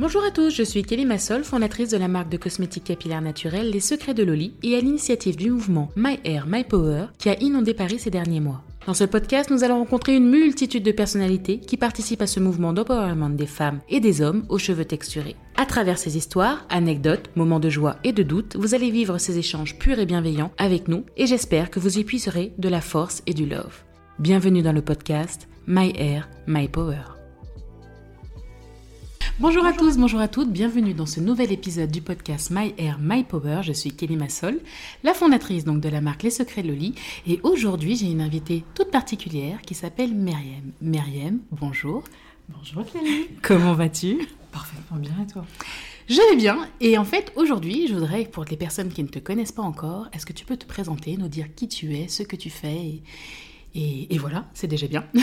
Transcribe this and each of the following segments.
Bonjour à tous, je suis Kelly Massol, fondatrice de la marque de cosmétiques capillaires naturels Les Secrets de Loli et à l'initiative du mouvement My Hair, My Power qui a inondé Paris ces derniers mois. Dans ce podcast, nous allons rencontrer une multitude de personnalités qui participent à ce mouvement d'empowerment des femmes et des hommes aux cheveux texturés. À travers ces histoires, anecdotes, moments de joie et de doute, vous allez vivre ces échanges purs et bienveillants avec nous et j'espère que vous y puiserez de la force et du love. Bienvenue dans le podcast My Hair, My Power. Bonjour, à tous, bonjour à toutes, bienvenue dans ce nouvel épisode du podcast My Hair, My Power. Je suis Kelly Massol, la fondatrice donc de la marque Les Secrets de Loli. Et aujourd'hui, j'ai une invitée toute particulière qui s'appelle Myriam. Myriam, bonjour. Bonjour Kelly. Comment vas-tu? Parfaitement bien et toi? Je vais bien. Et en fait, aujourd'hui, je voudrais, pour les personnes qui ne te connaissent pas encore, est-ce que tu peux te présenter, nous dire qui tu es, ce que tu fais et, et, voilà, c'est déjà bien.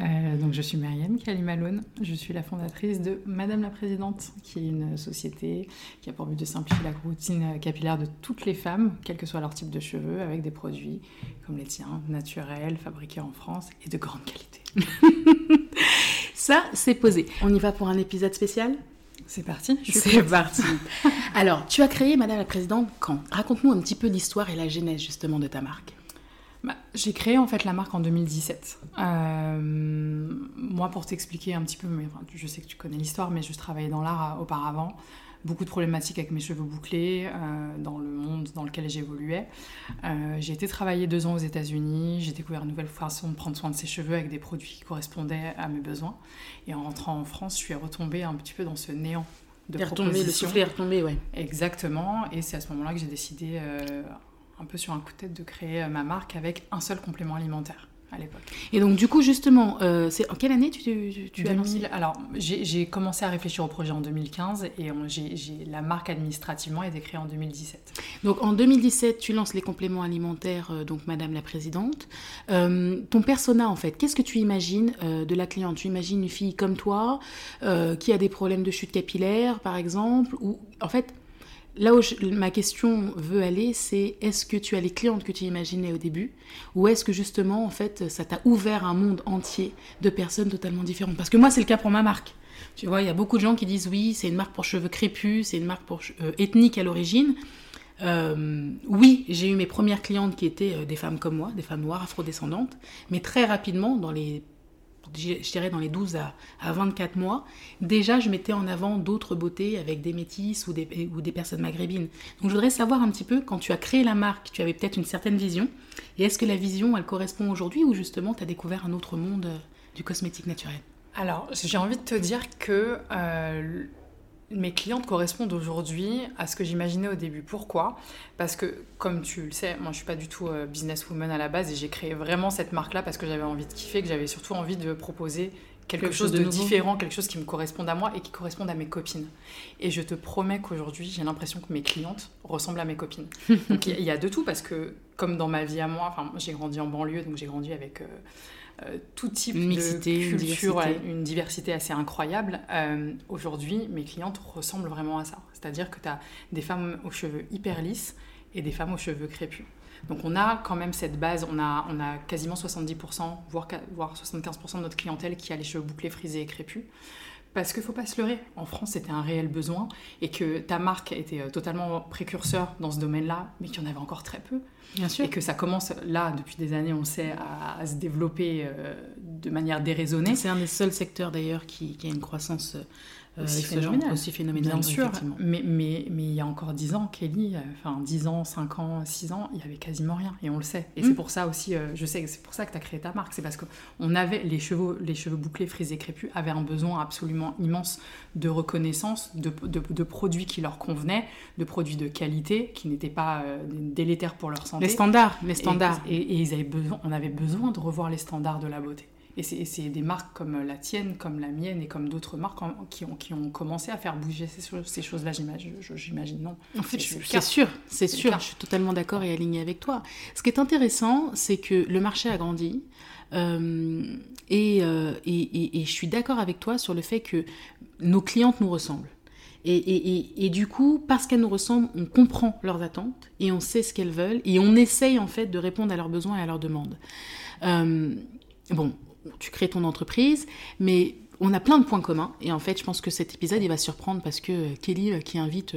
Euh, donc je suis Myriam Kalimaloun, je suis la fondatrice de Madame la Présidente, qui est une société qui a pour but de simplifier la routine capillaire de toutes les femmes, quel que soit leur type de cheveux, avec des produits comme les tiens, naturels, fabriqués en France et de grande qualité. Ça, c'est posé. On y va pour un épisode spécial? C'est parti. C'est parti. Alors, tu as créé Madame la Présidente quand? Raconte-nous un petit peu l'histoire et la genèse justement de ta marque. Bah, j'ai créé en fait la marque en 2017. Euh, moi, pour t'expliquer un petit peu, mais, je sais que tu connais l'histoire, mais je travaillais dans l'art euh, auparavant. Beaucoup de problématiques avec mes cheveux bouclés euh, dans le monde dans lequel j'évoluais. j'ai été travailler deux ans aux États-Unis. J'ai découvert une nouvelle façon de prendre soin de ses cheveux avec des produits qui correspondaient à mes besoins. Et en rentrant en France, je suis retombée un petit peu dans ce néant de propositions. Le soufflet est retombé, ouais. Exactement. Et c'est à ce moment-là que j'ai décidé un peu sur un coup de tête de créer euh, ma marque avec un seul complément alimentaire à l'époque. Et donc du coup justement, euh, c'est en quelle année tu, tu, as lancé? Alors j'ai commencé à réfléchir au projet en 2015 et la marque administrativement a été créée en 2017. Donc en 2017 tu lances les compléments alimentaires, euh, donc Madame la Présidente. ton persona en fait, qu'est-ce que tu imagines de la cliente? Tu imagines une fille comme toi qui a des problèmes de chute capillaire par exemple ou en fait Là où ma question veut aller, c'est est-ce que tu as les clientes que tu imaginais au début ou est-ce que justement, en fait, ça t'a ouvert un monde entier de personnes totalement différentes? Parce que moi, c'est le cas pour ma marque. Tu vois, il y a beaucoup de gens qui disent oui, c'est une marque pour cheveux crépus, c'est une marque pour euh, ethnique à l'origine. Euh, oui, j'ai eu mes premières clientes qui étaient euh, des femmes comme moi, des femmes noires afrodescendantes, mais très rapidement, dans les je dirais dans les 12 à, 24 mois, déjà je mettais en avant d'autres beautés avec des métisses ou des, ou des personnes maghrébines. Donc je voudrais savoir un petit peu, quand tu as créé la marque, tu avais peut-être une certaine vision, et est-ce que la vision, elle correspond aujourd'hui ou justement tu as découvert un autre monde euh, du cosmétique naturel? Alors, j'ai envie de te dire que euh, mes clientes correspondent aujourd'hui à ce que j'imaginais au début. Pourquoi? Parce que, comme tu le sais, moi je suis pas du tout euh, businesswoman à la base et j'ai créé vraiment cette marque-là parce que j'avais envie de kiffer, que j'avais surtout envie de proposer quelque, chose, de, différent, quelque chose qui me corresponde à moi et qui corresponde à mes copines. Et je te promets qu'aujourd'hui, j'ai l'impression que mes clientes ressemblent à mes copines. donc il y, a de tout parce que, comme dans ma vie à moi, j'ai grandi en banlieue, donc j'ai grandi avec. Euh, tout type de culture, une diversité, assez incroyable. Euh, aujourd'hui, mes clientes ressemblent vraiment à ça. C'est-à-dire que tu as des femmes aux cheveux hyper lisses et des femmes aux cheveux crépus. Donc on a quand même cette base, on a, on a quasiment 70%, voire, voire 75% de notre clientèle qui a les cheveux bouclés, frisés et crépus. Parce qu'il ne faut pas se leurrer, en France c'était un réel besoin et que ta marque était euh, totalement précurseur dans ce domaine-là, mais qu'il y en avait encore très peu. Bien sûr. Et que ça commence là, depuis des années, on sait, à, se développer euh, de manière déraisonnée. C'est un des seuls secteurs d'ailleurs qui, qui, a une croissance euh, aussi phénoménal. Aussi phénoménal. Bien sûr, mais, mais, mais il y a encore 10 ans, Kelly, euh, enfin 10 ans, 5 ans, 6 ans, il y avait quasiment rien, et on le sait. Et c'est mm. pour ça aussi, euh, je sais, c'est pour ça que tu as créé ta marque, c'est parce qu'on avait les cheveux, les cheveux bouclés, frisés, crépus, avaient un besoin absolument immense de reconnaissance, de, de, produits qui leur convenaient, de produits de qualité, qui n'étaient pas euh, délétères pour leur santé. Les standards, les standards. Et, et, ils avaient besoin, on avait besoin de revoir les standards de la beauté. Et c'est des marques comme la tienne, comme la mienne et comme d'autres marques qui ont, qui ont commencé à faire bouger ces, ces choses-là, j'imagine, non En fait, c'est sûr, c'est sûr, je suis totalement d'accord et alignée avec toi. Ce qui est intéressant, c'est que le marché a grandi. Euh, euh, et, et, et, je suis d'accord avec toi sur le fait que nos clientes nous ressemblent. Et, du coup, parce qu'elles nous ressemblent, on comprend leurs attentes et on sait ce qu'elles veulent et on essaye en fait de répondre à leurs besoins et à leurs demandes. Euh, bon, tu crées ton entreprise, mais on a plein de points communs. Et en fait, je pense que cet épisode, il va surprendre parce que Kelly, qui invite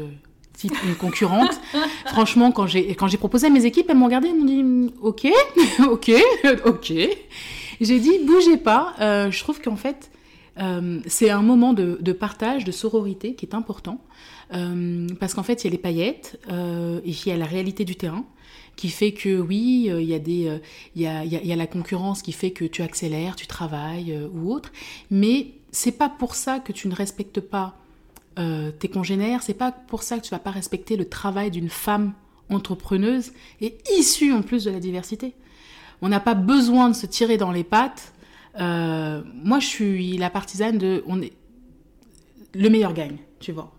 une concurrente. Franchement, quand j'ai quand j'ai proposé à mes équipes, elles m'ont regardé, elles m'ont dit OK, OK, OK. J'ai dit bougez pas. Euh, je trouve qu'en fait, euh, c'est un moment de, de, partage, de sororité qui est important. Euh, parce qu'en fait, il y a les paillettes et il y a la réalité du terrain qui fait que oui, il y, a des, il, y a, il, y a, la concurrence qui fait que tu accélères, tu travailles ou autre. Mais c'est pas pour ça que tu ne respectes pas euh, tes congénères, c'est pas pour ça que tu vas pas respecter le travail d'une femme entrepreneuse et issue en plus de la diversité. On n'a pas besoin de se tirer dans les pattes. Euh, moi, je suis la partisane de, on est, le meilleur gagne, tu vois.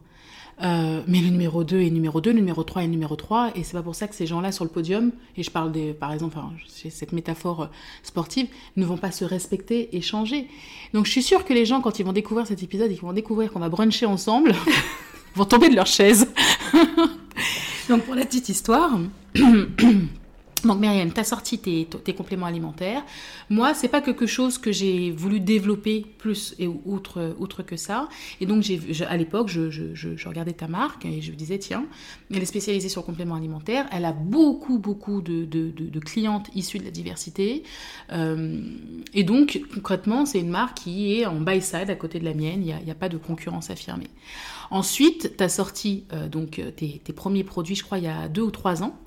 Euh, mais le numéro 2 est numéro 2, le numéro 3 est numéro 3, et c'est pas pour ça que ces gens-là sur le podium, et je parle des, par exemple, enfin, cette métaphore euh, sportive, ne vont pas se respecter et changer. Donc je suis sûre que les gens, quand ils vont découvrir cet épisode et qu'ils vont découvrir qu'on va bruncher ensemble, vont tomber de leur chaise. Donc pour la petite histoire, Donc Myriam, tu as sorti tes, compléments alimentaires. Moi, c'est pas quelque chose que j'ai voulu développer plus et outre, que ça. Et donc, à l'époque, je, regardais ta marque et je me disais, tiens, elle est spécialisée sur compléments alimentaires. Elle a beaucoup, beaucoup de, clientes issues de la diversité. Euh, et donc, concrètement, c'est une marque qui est en buy side à côté de la mienne. Il n'y a, pas de concurrence affirmée. Ensuite, tu as sorti euh, donc, tes, premiers produits, je crois, il y a deux ou trois ans.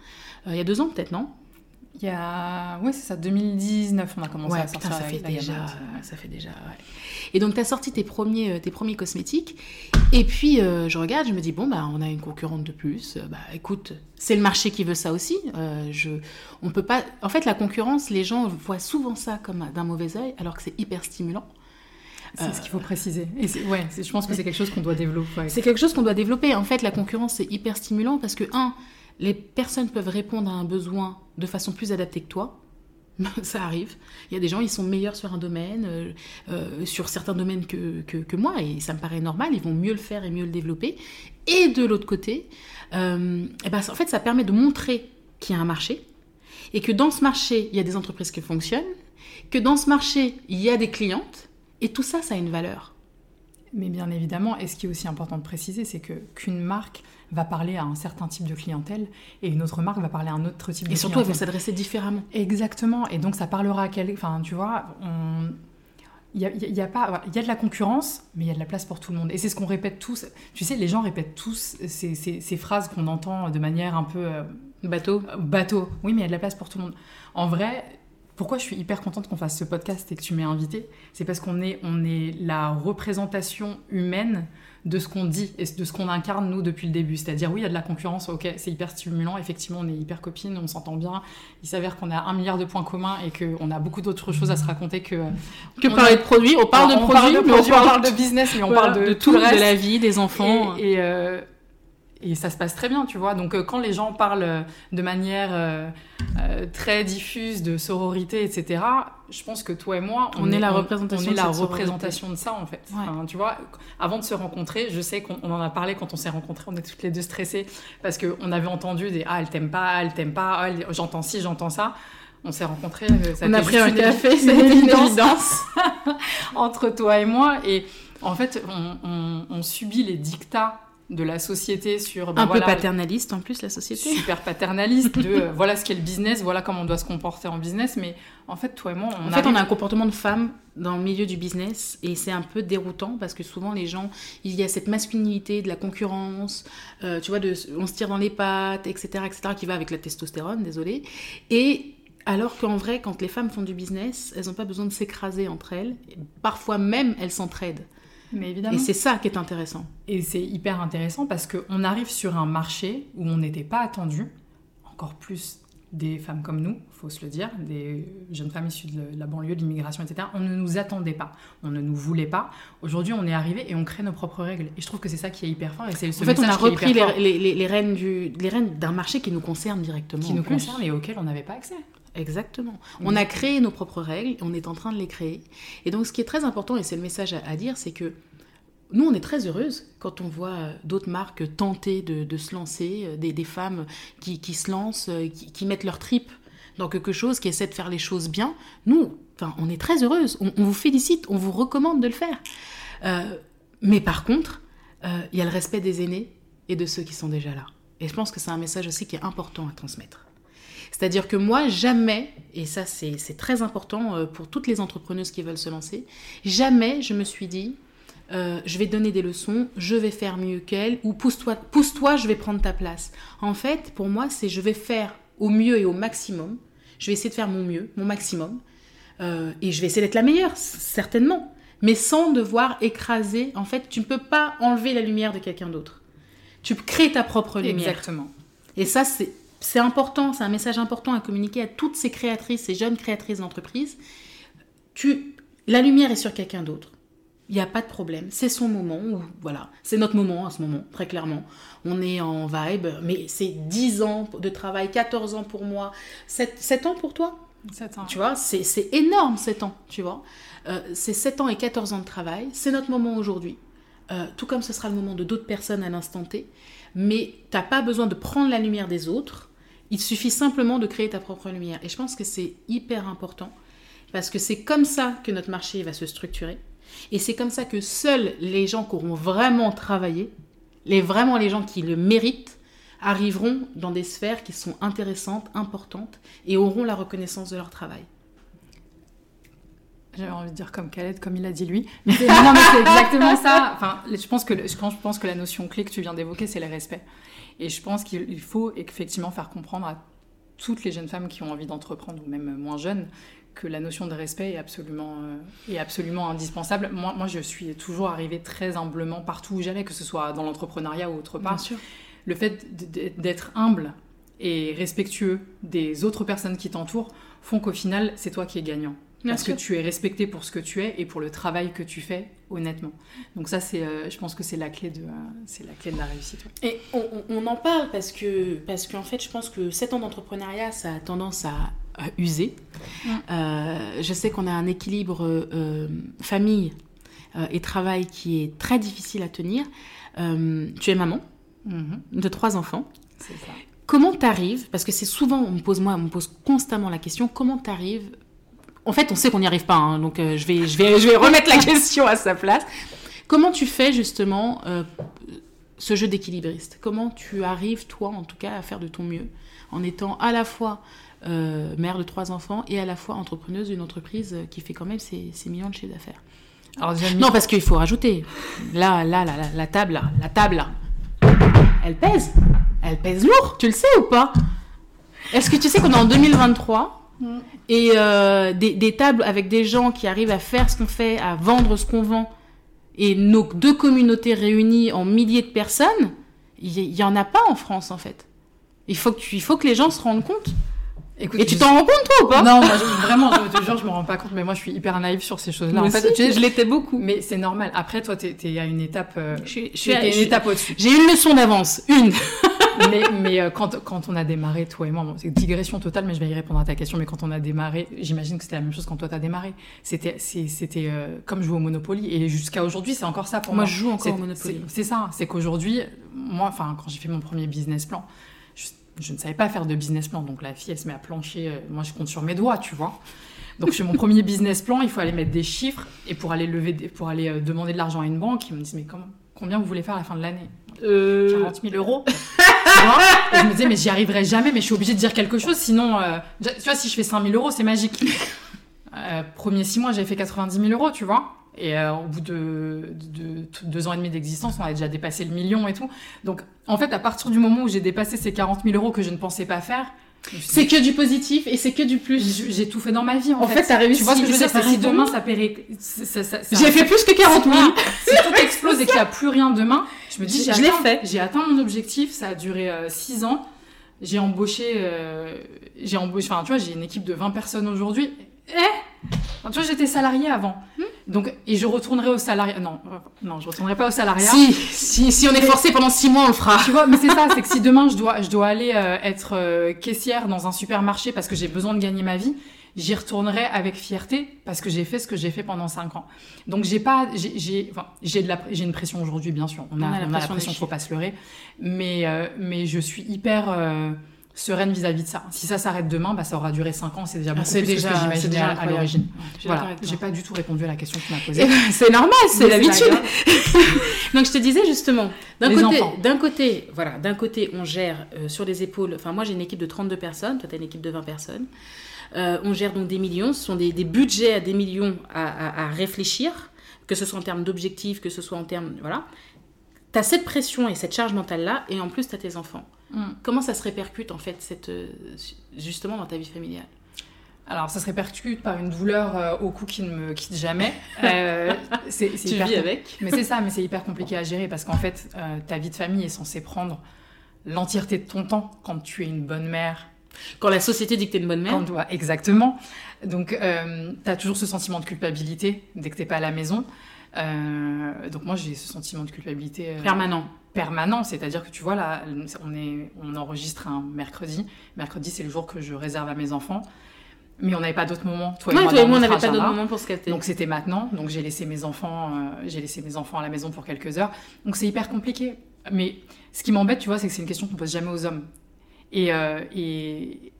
Euh, il y a deux ans peut-être, non? Il y a. Ouais, c'est ça, 2019, on a commencé à sortir ça, fait déjà, ça fait déjà. Et donc, tu as sorti tes premiers, euh, tes premiers cosmétiques. Et puis, euh, je regarde, je me dis, bon, bah, on a une concurrente de plus. Bah, écoute, c'est le marché qui veut ça aussi. je, on peut pas. En fait, la concurrence, les gens voient souvent ça comme d'un mauvais oeil, alors que c'est hyper stimulant. C'est ce qu'il faut préciser. Et ouais, je pense que c'est quelque chose qu'on doit développer. C'est quelque chose qu'on doit développer. En fait, la concurrence, c'est hyper stimulant parce que, un, les personnes peuvent répondre à un besoin de façon plus adaptée que toi. Ça arrive. Il y a des gens, ils sont meilleurs sur un domaine, euh, euh, sur certains domaines que, que, moi, et ça me paraît normal, ils vont mieux le faire et mieux le développer. Et de l'autre côté, euh, eh ben, en fait, ça permet de montrer qu'il y a un marché, et que dans ce marché, il y a des entreprises qui fonctionnent, que dans ce marché, il y a des clientes, et tout ça, ça a une valeur. Mais bien évidemment, et ce qui est aussi important de préciser, c'est que qu'une marque va parler à un certain type de clientèle et une autre marque va parler à un autre type de clientèle. Et surtout, elles vont s'adresser différemment. Exactement. Et donc, ça parlera à quel... Enfin, tu vois, on... Il y a, y a, pas, il y a de la concurrence, mais il y a de la place pour tout le monde. Et c'est ce qu'on répète tous. Tu sais, les gens répètent tous ces, ces, ces phrases qu'on entend de manière un peu... Euh, bateau. Bateau. Oui, mais il y a de la place pour tout le monde. En vrai, pourquoi je suis hyper contente qu'on fasse ce podcast et que tu m'aies invité C'est parce qu'on est, on est la représentation humaine de ce qu'on dit et de ce qu'on incarne nous depuis le début. C'est-à-dire, oui, il y a de la concurrence, ok, c'est hyper stimulant, effectivement, on est hyper copines, on s'entend bien. Il s'avère qu'on a un milliard de points communs et qu'on a beaucoup d'autres choses à se raconter que. Que parler de produits, on parle de produits, mais on parle de business, mais on parle de, tout le reste. De la vie, des enfants. Et, euh, et ça se passe très bien, tu vois. Donc euh, quand les gens parlent euh, de manière euh, très diffuse de sororité, etc., je pense que toi et moi, on, est, la représentation, on est la représentation de ça en fait. tu vois, avant de se rencontrer, je sais qu'on en a parlé quand on s'est rencontrés, on est toutes les deux stressées parce qu'on avait entendu des ah elle t'aime pas, elle t'aime pas, ah, j'entends ci, j'entends ça. On s'est rencontrés, ça on a pris un café, c'est une évidence entre toi et moi et en fait on subit les dictats de la société sur ben un peu paternaliste en plus la société super paternaliste de euh, voilà ce qu'est le business voilà comment on doit se comporter en business mais en fait toi et moi on en fait on a un comportement de femme dans le milieu du business et c'est un peu déroutant parce que souvent les gens il y a cette masculinité de la concurrence euh, tu vois de on se tire dans les pattes etc etc qui va avec la testostérone désolé et alors qu'en vrai, quand les femmes font du business, elles n'ont pas besoin de s'écraser entre elles. Parfois même, elles s'entraident. Mais évidemment. Et c'est ça qui est intéressant. Et c'est hyper intéressant parce qu'on arrive sur un marché où on n'était pas attendu, encore plus des femmes comme nous, faut se le dire, des jeunes femmes issues de la banlieue, de l'immigration, etc. On ne nous attendait pas, on ne nous voulait pas. Aujourd'hui, on est arrivé et on crée nos propres règles. Et je trouve que c'est ça qui est hyper fort. Et c'est en fait, on a repris les, les, les, rênes du, les rênes d'un marché qui nous concerne directement. Qui nous concerne et auquel on n'avait pas accès. Exactement. On a créé nos propres règles, on est en train de les créer. Et donc, ce qui est très important, et c'est le message à, dire, c'est que nous, on est très heureuses quand on voit euh, d'autres marques tenter de, se lancer, euh, des, femmes qui, se lancent, euh, qui, mettent leur trip dans quelque chose, qui essaie de faire les choses bien, nous, enfin, on est très heureuse. On, vous félicite, on vous recommande de le faire. Euh, mais par contre, euh, il y a le respect des aînés et de ceux qui sont déjà là. Et je pense que c'est un message aussi qui est important à transmettre. C'est-à-dire que moi, jamais, et ça c'est très important euh, pour toutes les entrepreneuses qui veulent se lancer, jamais je me suis dit, euh, je vais donner des leçons, je vais faire mieux qu'elle, ou pousse-toi, pousse-toi, je vais prendre ta place. En fait, pour moi, c'est je vais faire au mieux et au maximum. Je vais essayer de faire mon mieux, mon maximum. Euh, et je vais essayer d'être la meilleure, certainement. Mais sans devoir écraser. En fait, tu ne peux pas enlever la lumière de quelqu'un d'autre. Tu crées ta propre lumière. Exactement. Et ça, c'est, c'est important, c'est un message important à communiquer à toutes ces créatrices, ces jeunes créatrices d'entreprise. Tu, la lumière est sur quelqu'un d'autre. Il n'y a pas de problème. C'est son moment. voilà, c'est notre moment à ce moment, très clairement. On est en vibe, mais c'est 10 ans de travail, 14 ans pour moi, 7, ans pour toi? 7 ans. Tu vois, c'est, énorme 7 ans, tu vois. Euh, c'est 7 ans et 14 ans de travail. C'est notre moment aujourd'hui. Euh, tout comme ce sera le moment de d'autres personnes à l'instant T. Mais tu n'as pas besoin de prendre la lumière des autres. Il suffit simplement de créer ta propre lumière. Et je pense que c'est hyper important parce que c'est comme ça que notre marché va se structurer. Et c'est comme ça que seuls les gens qui auront vraiment travaillé, les, vraiment les gens qui le méritent, arriveront dans des sphères qui sont intéressantes, importantes, et auront la reconnaissance de leur travail. J'avais envie de dire comme Khaled, comme il a dit lui. Mais non, mais c'est exactement ça. Enfin, je pense que je pense que la notion clé que tu viens d'évoquer, c'est le respect. Et je pense qu'il faut effectivement faire comprendre à toutes les jeunes femmes qui ont envie d'entreprendre, ou même moins jeunes, que la notion de respect est absolument, euh, est absolument indispensable. Moi, moi, je suis toujours arrivée très humblement partout où j'allais, que ce soit dans l'entrepreneuriat ou autre part. Bien sûr. Le fait d'être humble et respectueux des autres personnes qui t'entourent font qu'au final, c'est toi qui es gagnant. Parce que tu es respecté pour ce que tu es et pour le travail que tu fais, honnêtement. Donc ça, c'est, euh, je pense que c'est la clé de, euh, c'est la clé de la réussite. Et on, on, en parle parce que, parce qu'en fait, je pense que 7 ans d'entrepreneuriat, ça a tendance à usé. Euh, je sais qu'on a un équilibre famille et travail qui est très difficile à tenir. tu es maman mhm. de trois enfants. C'est ça. Comment t'arrives Parce que c'est souvent, on me pose moi, on me pose constamment la question. Comment t'arrives En fait, on sait qu'on n'y arrive pas, hein, donc je vais, je vais, je vais remettre la question à sa place. Comment tu fais justement ce jeu d'équilibriste? Comment tu arrives, toi, en tout cas, à faire de ton mieux en étant à la fois euh, mère de trois enfants et à la fois entrepreneuse d'une entreprise qui fait quand même ses, millions de chiffres d'affaires? Alors, non, parce qu'il faut rajouter. Là, là, là, la table, là, la table, là, elle pèse. Elle pèse lourd, tu le sais ou pas? Est-ce que tu sais qu'on est en 2023 mm. Et euh, des, des, tables avec des gens qui arrivent à faire ce qu'on fait, à vendre ce qu'on vend, et nos deux communautés réunies en milliers de personnes, il n'y en a pas en France en fait. Il faut que, tu, il faut que les gens se rendent compte et tu t'en rends compte toi ou pas? Non, moi, vraiment, je te jure, je me rends pas compte, mais moi je suis hyper naïve sur ces choses-là. En fait, je l'étais beaucoup. Mais c'est normal. Après, toi, t'es es à une étape, euh, je, suis à une étape au-dessus. J'ai une leçon d'avance, une. Mais mais euh, quand, quand on a démarré, toi et moi, bon, c'est digression totale, mais je vais y répondre à ta question. Mais quand on a démarré, j'imagine que c'était la même chose quand toi t'as démarré. C'était c'était euh, comme jouer au Monopoly. Et jusqu'à aujourd'hui, c'est encore ça pour moi. Moi, je joue encore au Monopoly. C'est ça. C'est qu'aujourd'hui, moi, enfin, quand j'ai fait mon premier business plan, je ne savais pas faire de business plan. Donc la fille, elle se met à plancher. Euh, moi, je compte sur mes doigts, tu vois. Donc chez mon premier business plan, il faut aller mettre des chiffres et pour aller lever, pour aller demander de l'argent à une banque, ils me disent mais comment, combien vous voulez faire à la fin de l'année? Euh... 40 000 euros. Je me disais mais j'y arriverai jamais, mais je suis obligée de dire quelque chose, sinon, euh, tu vois, si je fais 5 000 euros, c'est magique. premier six mois, j'avais fait 90 000 euros, tu vois. Et euh, au bout de, deux ans et demi d'existence, on a déjà dépassé le million et tout. Donc, en fait, à partir du moment où j'ai dépassé ces 40 000 euros que je ne pensais pas faire, c'est que du positif et c'est que du plus. J'ai tout fait dans ma vie. En, en fait, t'as réussi. Tu vois ce que je veux dire? Si demain ça paierait. J'ai fait plus que 40 000. si tout explose et qu'il n'y a plus rien demain, je me dis, fait. J'ai atteint mon objectif. Ça a duré 6 euh, ans. J'ai embauché. Euh, j'ai embauché. Enfin, tu vois, j'ai une équipe de 20 personnes aujourd'hui. Eh Tu vois, j'étais salariée avant. Hmm donc, et je retournerai au salariat. Non, non, je retournerai pas au salariat. Si, si, si on est forcé pendant six mois, on le fera. Tu vois, mais c'est ça, c'est que si demain je dois, je dois aller euh, être euh, caissière dans un supermarché parce que j'ai besoin de gagner ma vie, j'y retournerai avec fierté parce que j'ai fait ce que j'ai fait pendant cinq ans. Donc j'ai pas, j'ai, enfin, j'ai de la, j'ai une pression aujourd'hui, bien sûr. On a, on a, la pression, il faut pas se leurrer. Mais, euh, mais je suis hyper sereine vis-à-vis de ça. Si ça s'arrête demain, bah, ça aura duré 5 ans, c'est déjà Ah, beaucoup c'est plus déjà- que ce que j'imaginais à, l'origine. Voilà, j'ai pas du tout répondu à la question que tu m'as Eh posée. ben, c'est normal, c'est l'habitude. Donc je te disais justement, d'un côté, d'un côté, voilà, d'un côté on gère euh, sur les épaules. Enfin moi j'ai une équipe de 32 personnes, toi tu as une équipe de 20 personnes. Euh, on gère donc des millions, ce sont des, des budgets à des millions à, à- à réfléchir, que ce soit en termes d'objectifs, que ce soit en termes, voilà. Tu as cette pression et cette charge mentale là, et en plus tu as tes enfants. Mm. Comment ça se répercute en fait cette, euh, justement dans ta vie familiale? Alors, ça se répercute par une douleur euh, au cou qui ne me quitte jamais. Euh, c'est hyper com- avec Mais c'est ça, mais c'est hyper compliqué à gérer parce qu'en fait, euh, ta vie de famille est censée prendre l'entièreté de ton temps quand tu es une bonne mère. Quand la société dit que t'es une bonne mère, Quand exactement. Donc, tu as toujours ce sentiment de culpabilité dès que t'es pas à la maison. Donc moi, j'ai ce sentiment de culpabilité permanent. Permanent, c'est-à-dire que tu vois là, on est, on enregistre un mercredi. Mercredi, c'est le jour que je réserve à mes enfants. Mais on n'avait pas d'autres moments. Toi et Ouais, moi, toi et dans moi on n'avait pas d'autre agenda. moment pour se capter. Donc c'était maintenant. Donc j'ai laissé mes enfants, euh, j'ai laissé mes enfants à la maison pour quelques heures. Donc c'est hyper compliqué. Mais ce qui m'embête, tu vois, c'est que c'est une question qu'on pose jamais aux hommes. Et, euh, et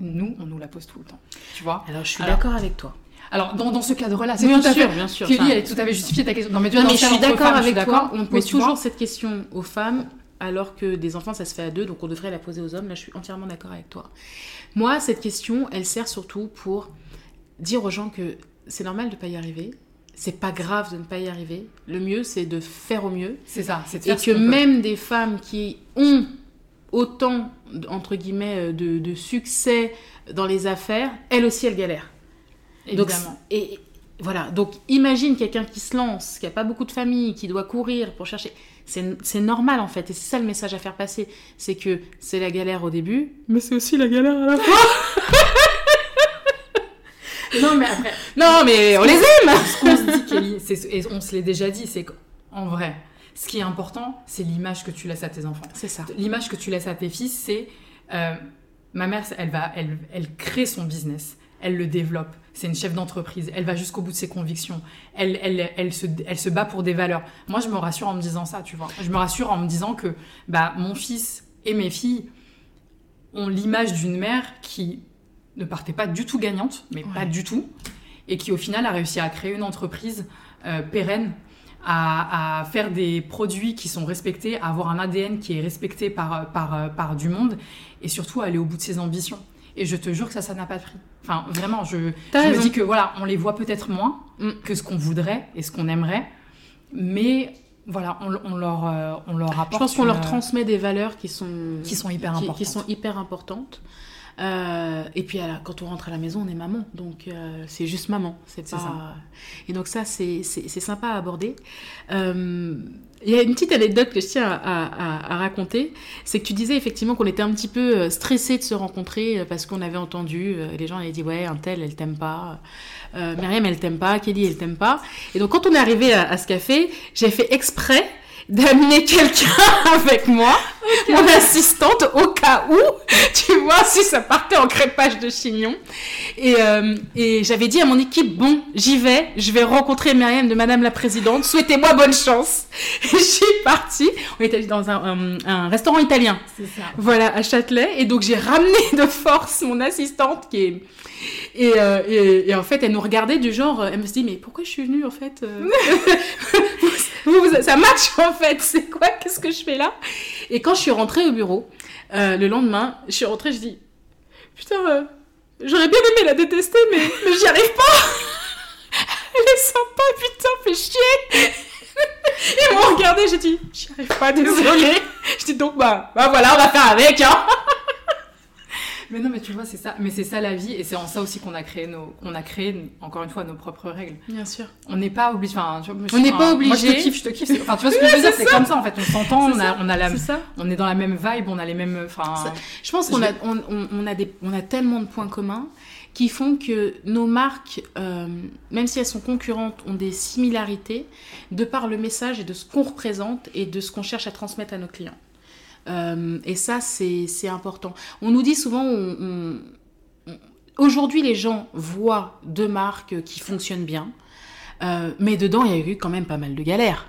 nous, on nous la pose tout le temps. Tu vois? Alors je suis d'accord avec toi. Alors dans, dans ce cadre-là, c'est Bien tout sûr, bien sûr. Kelly, elle est tout à fait justifiée ta question. Non mais, tu Non, vois, mais dans je suis d'accord avec toi. On pose toujours cette question aux femmes, alors que des enfants, ça se fait à deux, donc on devrait la poser aux hommes. Là, je suis entièrement d'accord avec toi. Moi, cette question, elle sert surtout pour dire aux gens que c'est normal de ne pas y arriver. C'est pas grave de ne pas y arriver. Le mieux, c'est de faire au mieux. c'est ça. C'est Et que même des femmes qui ont autant, entre guillemets, de, de succès dans les affaires, elles aussi, elles galèrent. Donc, et voilà, donc imagine quelqu'un qui se lance, qui a pas beaucoup de famille, qui doit courir pour chercher. C'est normal en fait, et c'est ça le message à faire passer. C'est que c'est la galère au début, mais c'est aussi la galère à la fin. Non mais après. Non, mais on les aime ce qu'on se dit, Kelly, et on se l'est déjà dit, c'est qu'en vrai, ce qui est important, c'est l'image que tu laisses à tes enfants. C'est ça. L'image que tu laisses à tes fils, c'est euh, ma mère, elle va, elle, elle crée son business, elle le développe. C'est une chef d'entreprise. Elle va jusqu'au bout de ses convictions. Elle, elle, elle, se, elle se bat pour des valeurs. Moi, je me rassure en me disant ça, tu vois. Je me rassure en me disant que bah, mon fils et mes filles ont l'image d'une mère qui ne partait pas du tout gagnante, mais pas du tout, et qui au final a réussi à créer une entreprise euh, pérenne, à, à faire des produits qui sont respectés, à avoir un ADN qui est respecté par, par, par du monde, et surtout à aller au bout de ses ambitions. Et je te jure que ça, ça n'a pas de prix. Enfin, vraiment, je, me dis que voilà, on les voit peut-être moins Mm. que ce qu'on voudrait et ce qu'on aimerait, mais voilà, on, on leur, euh, on leur apporte. Je pense qu'on leur une- transmet des valeurs qui sont, qui sont hyper importantes. qui sont hyper importantes. Euh, et puis la- quand on rentre à la maison, on est maman, donc euh, c'est juste maman. C'est pas. ça. Et donc ça, c'est sympa à aborder. Il y a une petite anecdote que je tiens à, raconter, c'est que tu disais effectivement qu'on était un petit peu euh, stressé de se rencontrer euh, parce qu'on avait entendu euh, les gens avaient dit ouais un tel elle t'aime pas, Myriam elle t'aime pas, Kelly elle t'aime pas. Et donc quand on est arrivé à ce café, j'ai fait exprès d'amener quelqu'un avec moi, mon assistante, au cas où, tu vois, si ça partait en crépage de chignon. Et, euh, et j'avais dit à mon équipe, bon, j'y vais, je vais rencontrer Myriam de Madame la Présidente, souhaitez-moi bonne chance. Et je suis partie, on était dans un, un- un restaurant italien, ça. voilà, à Châtelet, et donc j'ai ramené de force mon assistante qui est... Et, euh, et, et en fait, elle nous regardait du genre, euh, elle me se dit, mais pourquoi je suis venue en fait Ça match en fait, c'est quoi? Qu'est-ce que je fais là? Et quand je suis rentrée au bureau, euh, le lendemain, je suis rentrée, je dis, putain, euh, j'aurais bien aimé la détester, mais, mais j'y arrive pas. Elle est sympa, putain, fais chier. Ils m'ont regardé, j'ai dit, j'y arrive pas, désolée. Je dis donc, bah, bah voilà, on va faire avec, hein Mais non, mais tu vois, c'est ça. Mais c'est ça la vie, et c'est en ça aussi qu'on a créé nos, qu'on a créé encore une fois nos propres règles. Bien sûr. On n'est pas obligé. Enfin, On n'est pas Moi, je obligé. te kiffe, je te kiffe. Enfin, tu vois ce que je veux dire C'est comme ça en fait. On s'entend, on a, on a la, C'est ça on est dans la même vibe, on a les mêmes. Enfin, Je pense qu'on a, on, on- on a, des, on a tellement de points communs qui font que nos marques, euh, même si elles sont concurrentes, ont des similarités de par le message et de ce qu'on représente et de ce qu'on cherche à transmettre à nos clients. Euh, et ça, c'est important. On nous dit souvent, aujourd'hui, les gens voient deux marques qui fonctionnent bien, euh, mais dedans, il y a eu quand même pas mal de galères.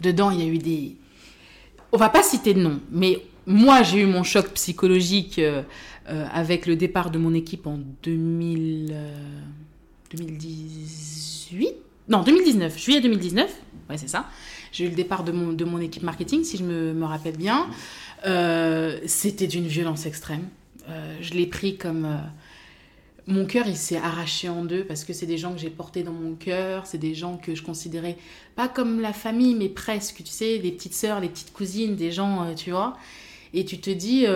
Dedans, il y a eu des... on va pas citer de nom, mais moi, j'ai eu mon choc psychologique euh, avec le départ de mon équipe en 2000, euh, 2018 Non, 2019, juillet 2019. Ouais, c'est ça. J'ai eu le départ de mon, de mon équipe marketing, si je me, me rappelle bien. Euh, C'était d'une violence extrême. Euh, je l'ai pris comme... euh, mon cœur, il s'est arraché en deux parce que c'est des gens que j'ai portés dans mon cœur, c'est des gens que je considérais pas comme la famille, mais presque, tu sais, des petites sœurs, les petites cousines, des gens, tu vois. Et tu te dis,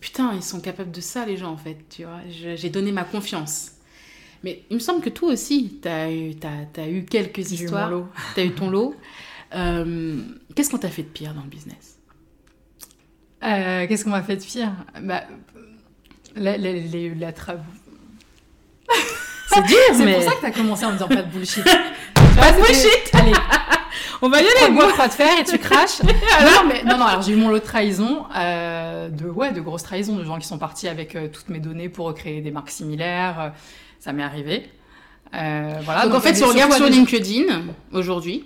putain, ils sont capables de ça, les gens, en fait, tu vois. J'ai donné ma confiance. Mais il me semble que toi aussi, tu as t'as eu quelques histoires, tu as eu ton lot. Euh, Qu'est-ce qu'on t'a fait de pire dans le business? Euh, Qu'est-ce qu'on m'a fait de pire? Bah, la, la, les- la tra- C'est dur, C'est mais... pour ça que t'as commencé en me disant pas de bullshit. Pas de bullshit Allez, On va y aller, bois de de fer et tu craches. non, mais, non, non, alors j'ai eu mon lot de trahison, euh, de, ouais, de grosses trahisons, de gens qui sont partis avec euh, toutes mes données pour recréer des marques similaires. euh, ça m'est arrivé. Voilà, donc, en fait, si on regarde sur LinkedIn aujourd'hui,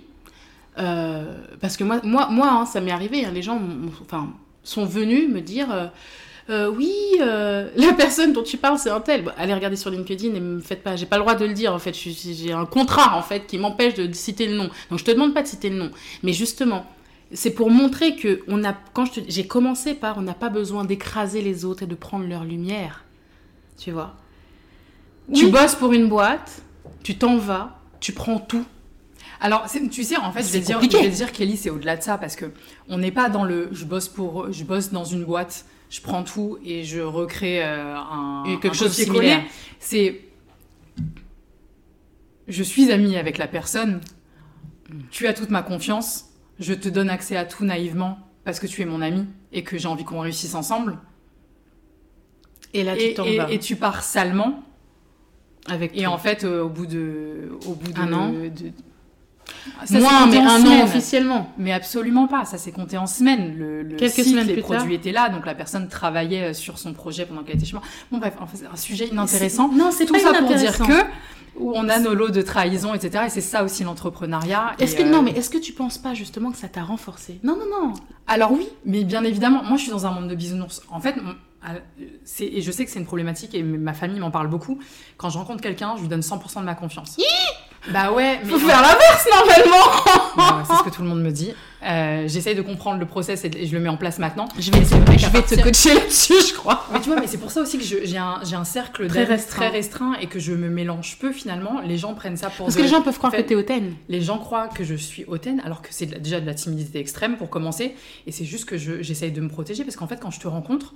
euh, parce que moi, moi, moi hein, ça m'est arrivé, hein, les gens enfin, sont venus me dire euh, Euh, Oui, la personne dont tu parles, c'est un tel. Allez regarder sur LinkedIn et me faites pas. J'ai pas le droit de le dire en fait. J'ai un contrat en fait qui m'empêche de citer le nom. Donc je te demande pas de citer le nom. Mais justement, c'est pour montrer que on a, quand j'ai commencé par on n'a pas besoin d'écraser les autres et de prendre leur lumière. Tu vois? Tu bosses pour une boîte, tu t'en vas, tu prends tout. Alors, tu sais, en fait, je vais, dire, je compliqué. vais dire, Kelly, c'est au-delà de ça parce que on n'est pas dans le je bosse pour, je bosse dans une boîte, je prends tout et je recrée euh, un, Et quelque un chose similaire. C'est, je suis amie avec la personne, tu as toute ma confiance, je te donne accès à tout naïvement parce que tu es mon ami et que j'ai envie qu'on réussisse ensemble. Et là, tu Et, t'en et- vas. et tu pars salement. avec Et en fait, euh, au bout de, au bout de, Un an de- Ça s'est Moins, mais un an officiellement. Mais absolument pas, ça s'est compté en semaines. Le, le Quelques site, semaines les plus produits tard. étaient là, donc la personne travaillait euh, sur son projet pendant qu'elle était chez moi. Bon bref, en fait, c'est un sujet inintéressant. Non, c'est Tout pas ça pour dire que où on a nos lots de trahison, etc. Et c'est ça aussi l'entrepreneuriat. Est-ce que euh, non, mais est-ce que tu penses pas justement que ça t'a renforcé? Non, non, non. Alors oui, mais bien évidemment, moi je suis dans un monde de bisounours. En fait, euh, et je sais que c'est une problématique et ma famille m'en parle beaucoup. Quand je rencontre quelqu'un, je lui donne 100% de ma confiance. Bah ouais, mais Faut faire l'inverse normalement. C'est ce que tout le monde me dit. Euh, J'essaye de comprendre le process et, je le mets en place maintenant. Je vais, vrai je vais te coacher là-dessus, je crois. Mais tu vois, mais c'est pour ça aussi que j'ai un, un cercle Très restreint. très restreint et que je me mélange peu finalement. Les gens prennent ça pour Parce de- que les gens peuvent croire en fait, que t'es hautaine. les gens croient que je suis hautaine alors que c'est déjà de la timidité extrême pour commencer. Et c'est juste que je- j'essaye de me protéger parce qu'en fait, quand je te rencontre,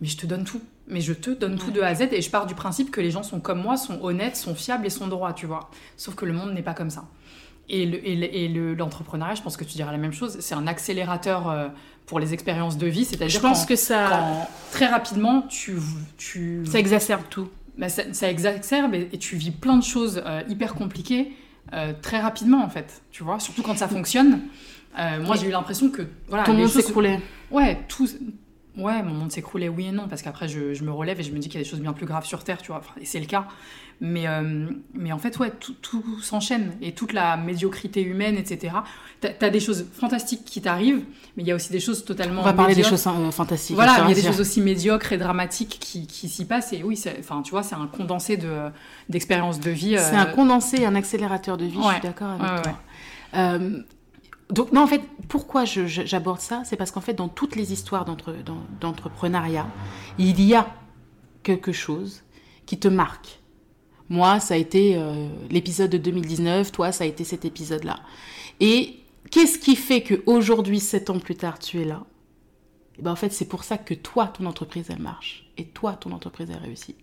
mais je te donne tout. Mais je te donne tout de A à Z et je pars du principe que les gens sont comme moi, sont honnêtes, sont fiables et sont droits, tu vois. Sauf que le monde n'est pas comme ça. Et le- et le- le- l'entrepreneuriat, je pense que tu diras la même chose, c'est un accélérateur euh, pour les expériences de vie. Je C'est-à-dire pense quand- que ça, quand très rapidement, tu, tu, ça exacerbe tout. bah, ça, ça exacerbe et, et tu vis plein de choses euh, hyper compliquées euh, très rapidement en fait, tu vois, surtout quand ça fonctionne. Euh, moi j'ai eu l'impression que voilà, Ton les monde. Ouais, tout. Ouais, mon monde s'écroulait, oui et non, parce qu'après je, je me relève et je me dis qu'il y a des choses bien plus graves sur Terre, tu vois, Enfin, et c'est le cas. Mais, euh, mais en fait, ouais, tout, tout s'enchaîne et toute la médiocrité humaine, etc. T'as as des choses fantastiques qui t'arrivent, mais il y a aussi des choses totalement. On va parler des choses euh, fantastiques. Voilà, il y a des choses aussi médiocres et dramatiques qui, qui s'y passent. Et oui, enfin, tu vois, c'est un condensé de- d'expériences de, vie. C'est euh, un condensé, un accélérateur de vie, je suis d'accord avec Ouais, toi. ouais. Donc, non, en fait, pourquoi j'aborde ça? C'est parce qu'en fait, dans toutes les histoires d'entre- d'en- d'entrepreneuriat, il y a quelque chose qui te marque. Moi, ça a été euh, l'épisode de 2019, toi, ça a été cet épisode-là. Et qu'est-ce qui fait qu'aujourd'hui, sept ans plus tard, tu es là? Eh ben, En fait, c'est pour ça que toi, ton entreprise, elle marche. Et toi, ton entreprise, elle réussit.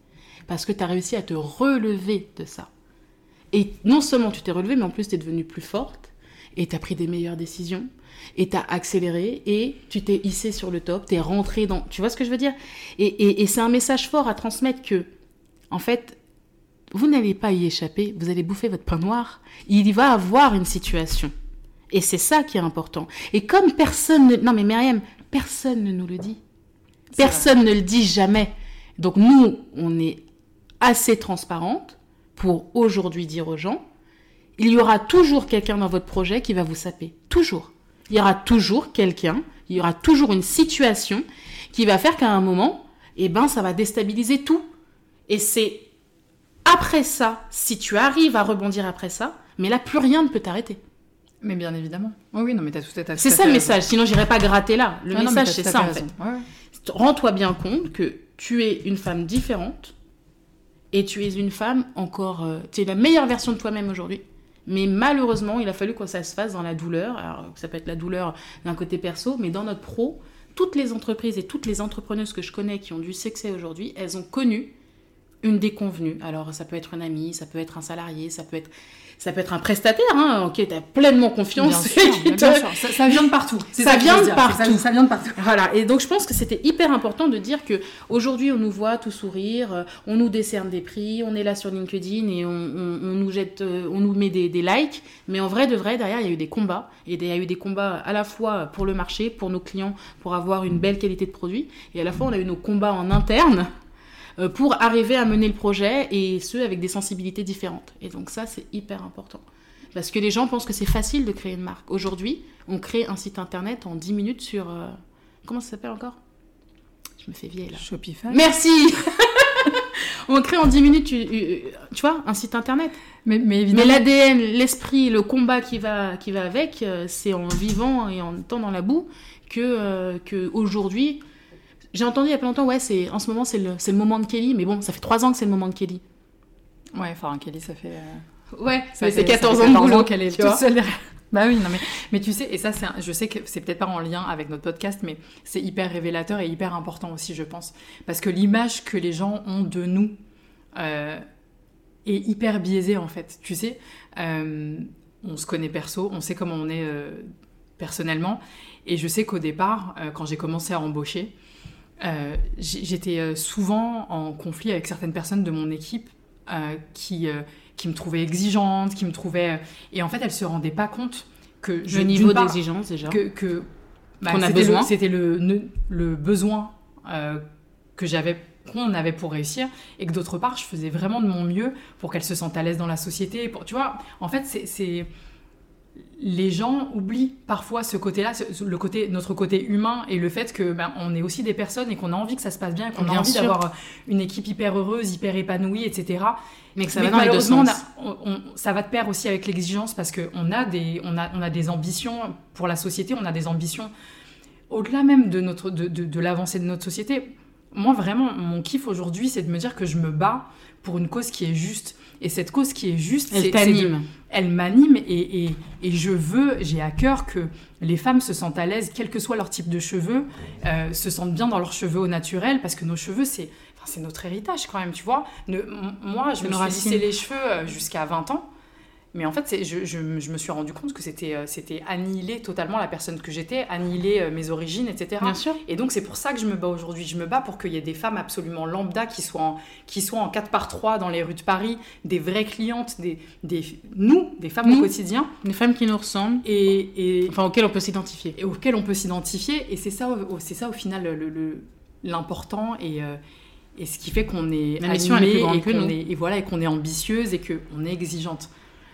Parce que tu as réussi à te relever de ça. Et non seulement tu t'es relevé, mais en plus tu es devenue plus forte et tu as pris des meilleures décisions et tu as accéléré et tu t'es hissé sur le top, tu es rentré dans... Tu vois ce que je veux dire? Et, et- et c'est un message fort à transmettre que, en fait, vous n'allez pas y échapper, vous allez bouffer votre pain noir, il y va avoir une situation. Et c'est ça qui est important. Et comme personne... Ne... Non mais Myriam, personne ne nous le dit. Personne ne le dit jamais. Donc nous, on est assez transparente pour aujourd'hui dire aux gens, il y aura toujours quelqu'un dans votre projet qui va vous saper. Toujours. il y aura toujours quelqu'un, il y aura toujours une situation qui va faire qu'à un moment, eh ben, ça va déstabiliser tout. Et c'est après ça, si tu arrives à rebondir après ça, mais là, plus rien ne peut t'arrêter. Mais bien évidemment. Oui, oui, non, mais t'as tout, C'est ça le message, sinon j'irai pas gratter là. Le message, c'est ça, en fait. Rends-toi bien compte que tu es une femme différente et tu es une femme encore. Euh, tu es la meilleure version de toi-même aujourd'hui. Mais malheureusement, il a fallu que ça se fasse dans la douleur. Alors, ça peut être la douleur d'un côté perso, mais dans notre pro, toutes les entreprises et toutes les entrepreneuses que je connais qui ont du succès aujourd'hui, elles ont connu une déconvenue. Alors, ça peut être un ami, ça peut être un salarié, ça peut être ça peut être un prestataire hein, ok tu as pleinement confiance. Bien sûr, Ça, vient de partout. Ça, vient de partout. Ça, vient de partout. Voilà. Et donc je pense que c'était hyper important de dire que aujourd'hui on nous voit tout sourire, euh, on nous décerne des prix, on est là sur LinkedIn et on, nous jette, euh, on nous met des, des, likes. Mais en vrai de vrai derrière il y a eu des combats et il y a eu des combats à la fois pour le marché, pour nos clients, pour avoir une belle qualité de produit et à la fois on a eu nos combats en interne pour arriver à mener le projet et ce avec des sensibilités différentes. Et donc ça, c'est hyper important. Parce que les gens pensent que c'est facile de créer une marque. Aujourd'hui, on crée un site internet en 10 minutes sur... Euh, comment ça s'appelle encore? Je me fais vieille là. Shopify. Merci On crée en 10 minutes, tu, tu, vois, un site internet. Mais, mais évidemment... Mais l'ADN, l'esprit, le combat qui va, qui va avec, euh, c'est en vivant et en étant dans la boue que, que aujourd'hui, j'ai entendu il y a pas longtemps, ouais, c'est en ce moment c'est le, le moment de Kelly, mais bon, ça fait trois ans que c'est le moment de Kelly. Ouais, enfin Kelly, ça fait. Euh, ouais, ça fait 14 ans de boulot qu'elle est toute seule derrière. Bah oui, non mais, mais tu sais, et ça, c'est, je sais que c'est peut-être pas en lien avec notre podcast, mais c'est hyper révélateur et hyper important aussi, je pense. Parce que l'image que les gens ont de nous euh, est hyper biaisée, en fait. Tu sais, euh, on se connaît perso, on sait comment on est personnellement. Et je sais qu'au départ, quand j'ai commencé à embaucher, euh, j'étais euh, souvent en conflit avec certaines personnes de mon équipe euh, qui, qui me trouvaient exigeante, qui me trouvaient... Et en fait, elles se rendaient pas compte que... Je, le niveau d'exigence, déjà. Que, que bah, C'était le, le, le, besoin que j'avais qu'on avait pour réussir et que d'autre part je faisais vraiment de mon mieux pour qu'elles se sentent à l'aise dans la société pour tu vois en fait c'est les gens oublient parfois ce côté-là, le côté, notre côté humain et le fait que ben, on est aussi des personnes et qu'on a envie que ça se passe bien, qu'on a envie d'avoir une équipe hyper heureuse, hyper épanouie, etc. Mais que ça va dans les deux sens. ça va de pair aussi avec l'exigence parce qu'on a des, on a, on a des ambitions pour la société, on a des ambitions au-delà même de notre, de, de l'avancée de notre société. Moi vraiment, mon kiff aujourd'hui, c'est de me dire que je me bats pour une cause qui est juste et cette cause qui est juste, elle t'anime. Elle m'anime et, et, et, je veux, j'ai à cœur que les femmes se sentent à l'aise, quel que soit leur type de cheveux, euh, se sentent bien dans leurs cheveux au naturel, parce que nos cheveux, c'est c'est notre héritage quand même, tu vois. moi, je me suis lissé les cheveux euh, jusqu'à 20 ans. Mais en fait, je, je, je, me suis rendu compte que c'était euh, c'était annihiler totalement la personne que j'étais, annihiler euh, mes origines, etc. Bien sûr. Et donc, c'est pour ça que je me bats aujourd'hui. Je me bats pour qu'il y ait des femmes absolument lambda qui soient en, qui soient en 4 par 3 dans les rues de Paris, des vraies clientes, des, des nous, des femmes au quotidien. Des femmes qui nous ressemblent. Et, et enfin, auxquelles on peut s'identifier. Et auxquelles on peut s'identifier. Et c'est ça, c'est ça, au final, l'important. Le, et. Euh, et ce qui fait qu'on est La mission, animé et qu'on est, et voilà, et qu'on est ambitieuse et qu'on est exigeante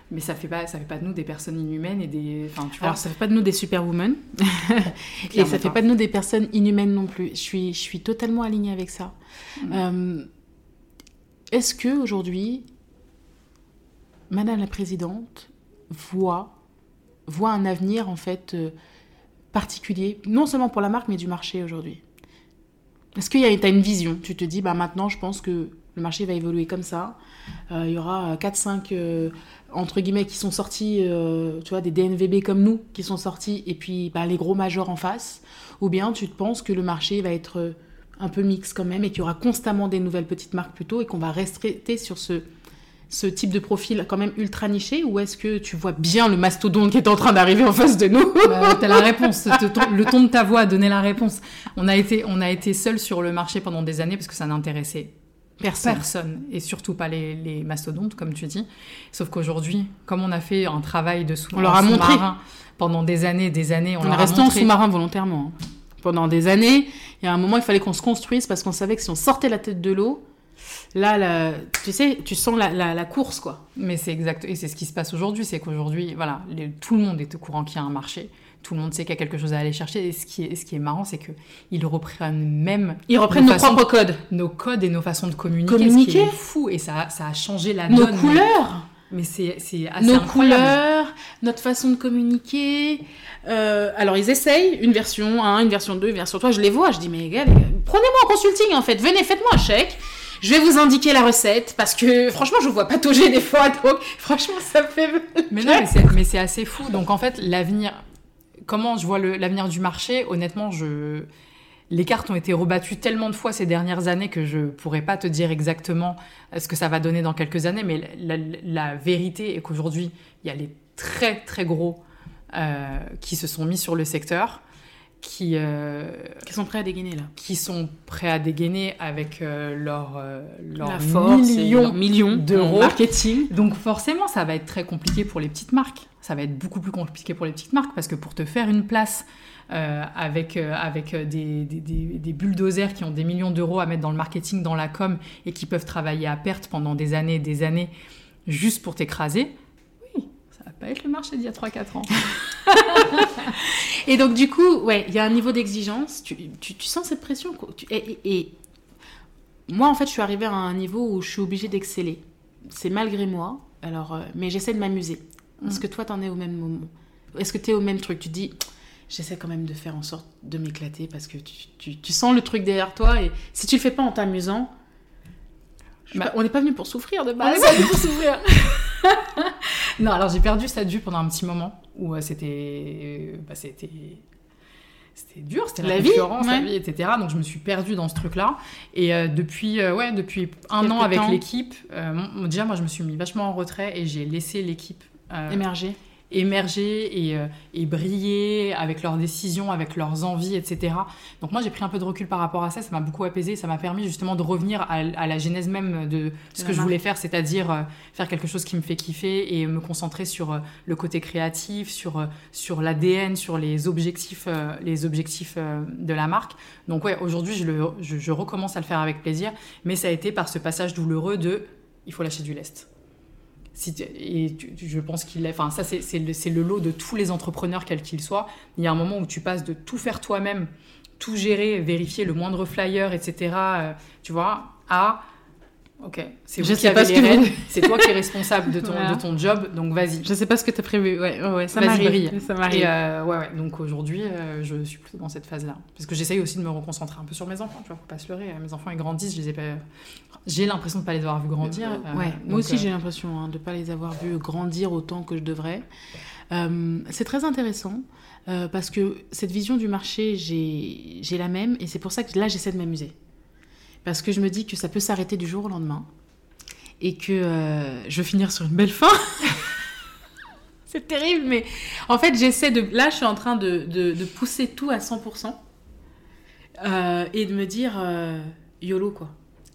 mais ça fait pas ça fait pas de nous des personnes inhumaines et des enfin tu vois. Alors ça fait pas de nous des superwomen. Et ça fait pas. de nous des personnes inhumaines non plus. Je suis je suis totalement alignée avec ça. Mm. euh, est-ce que aujourd'hui Madame la présidente voit voit un avenir en fait euh, particulier non seulement pour la marque mais du marché aujourd'hui? Est-ce qu'il y a une vision? Tu te dis bah maintenant je pense que le marché va évoluer comme ça. Euh, il y aura 4-5 entre guillemets, qui sont sortis, euh, tu vois, des DNVB comme nous, qui sont sortis, et puis bah, les gros majors en face, ou bien tu te penses que le marché va être euh, un peu mix quand même, et qu'il y aura constamment des nouvelles petites marques plutôt, et qu'on va rester sur ce, ce type de profil quand même ultra niché, ou est-ce que tu vois bien le mastodonte qui est en train d'arriver en face de nous bah, T'as la réponse, le ton de ta voix a donné la réponse. On a été, on a été seul sur le marché pendant des années parce que ça n'intéressait Personne. et surtout pas les, mastodontes, comme tu dis. Sauf qu'aujourd'hui, comme on a fait un travail de sous, on leur a montré pendant des années, des années, on, on est resté en sous-marin volontairement. Pendant des années, il y a un moment, il fallait qu'on se construise parce qu'on savait que si on sortait la tête de l'eau, là, tu sais, tu sens la, la, la course, quoi. Mais c'est exact, et c'est ce qui se passe aujourd'hui, c'est qu'aujourd'hui, voilà, les- tout le monde est au courant qu'il y a un marché, tout le monde sait qu'il y a quelque chose à aller chercher, et ce qui est, ce qui est marrant, c'est qu'ils reprennent même Ils reprennent Nos nos propres codes, nos codes et nos façons de communiquer, ce Communiquer. qui est fou, et ça, ça a changé la nos donne. couleurs, Mais c'est assez nos incroyable. couleurs, notre façon de communiquer. Euh, alors, ils essayent une version 1, une version 2, une version 3. Je les vois, je dis, mais gars, prenez-moi en consulting, en fait. Venez, faites-moi un chèque. Je vais vous indiquer la recette parce que franchement, je vous vois patauger des fois. Donc, franchement, ça me fait. Mais non, mais c'est assez fou. Donc en fait, l'avenir, comment je vois l'avenir du marché, honnêtement, les cartes ont été rebattues tellement de fois ces dernières années que je pourrais pas te dire exactement euh, ce que ça va donner dans quelques années. Mais la vérité est qu'aujourd'hui, il y a les très très gros euh, qui se sont mis sur le secteur, qui, euh, Qui sont prêts à dégainer là. qui sont prêts à dégainer avec euh, leur, euh, leur force, millions d'euros. marketing. donc forcément, ça va être très compliqué pour les petites marques. Ça va être beaucoup plus compliqué pour les petites marques parce que pour te faire une place euh, avec, euh, avec des, des, des- des bulldozers qui ont des millions d'euros à mettre dans le marketing, dans la com et qui peuvent travailler à perte pendant des années et des années juste pour t'écraser, ça va pas être le marché d'il y a 3-4 ans. Et donc, du coup, ouais, il y a un niveau d'exigence. Tu, tu, tu sens cette pression. quoi. Tu- et, et- et moi, en fait, je suis arrivée à un niveau où je suis obligée d'exceller. C'est malgré moi. Alors, euh, mais j'essaie de m'amuser. Est-ce Mm. que toi, t'en es au même moment? Est-ce que tu es au même truc? Tu te dis, j'essaie quand même de faire en sorte de m'éclater parce que tu, sens le truc derrière toi. Et si tu le fais pas en t'amusant, Bah, pas, on n'est pas venu pour souffrir de On base. est pas venu pour s'ouvrir. non, alors j'ai perdu ça dû pendant un petit moment où euh, c'était, euh, bah, c'était, c'était dur, c'était la, La vie, la vie, etc. Donc je me suis perdue dans ce truc-là. Et euh, depuis, euh, ouais, depuis un Quelque an avec l'équipe, euh, déjà moi je me suis mis vachement en retrait et j'ai laissé l'équipe Émerger. Émerger et, euh, et briller avec leurs décisions, avec leurs envies, etc. Donc moi j'ai pris un peu de recul par rapport à ça, ça m'a beaucoup apaisé, ça m'a permis justement de revenir à, à la genèse même de ce que je voulais faire, c'est-à-dire euh, faire quelque chose qui me fait kiffer et me concentrer sur euh, le côté créatif, sur, sur l'ADN, sur les objectifs, les objectifs de la marque. Donc ouais, aujourd'hui je, le- je, je recommence à le faire avec plaisir, mais ça a été par ce passage douloureux de il faut lâcher du lest. Et je pense qu'il est. Enfin, ça, c'est le, le lot de tous les entrepreneurs, quels qu'ils soient. Il y a un moment où tu passes de tout faire toi-même, tout gérer, vérifier le moindre flyer, etc. euh, tu vois, à. Ok, c'est Je vous qui pas avez ce les que vous- c'est toi qui es responsable de ton, Voilà. de ton job, donc vas-y. Je sais pas ce que tu as prévu. Ouais, ouais, ouais, ça m'arrive. Ça m'arrive. Euh, ouais, ouais, donc aujourd'hui, euh, je suis plutôt dans cette phase-là. Parce que j'essaye aussi de me reconcentrer un peu sur mes enfants, tu vois, faut pas se leurrer. Mes enfants, ils grandissent, je les ai pas... J'ai l'impression de pas les avoir vus grandir. euh, ouais, donc, moi aussi j'ai l'impression hein, de ne pas les avoir vus grandir autant que je devrais. C'est très intéressant parce que cette vision du marché, j'ai la même et c'est pour ça que là j'essaie de m'amuser. Parce que je me dis que ça peut s'arrêter du jour au lendemain et que euh, je veux finir sur une belle fin. c'est terrible, mais en fait j'essaie de... Là je suis en train de, de- de pousser tout à 100% euh, et de me dire euh, YOLO quoi.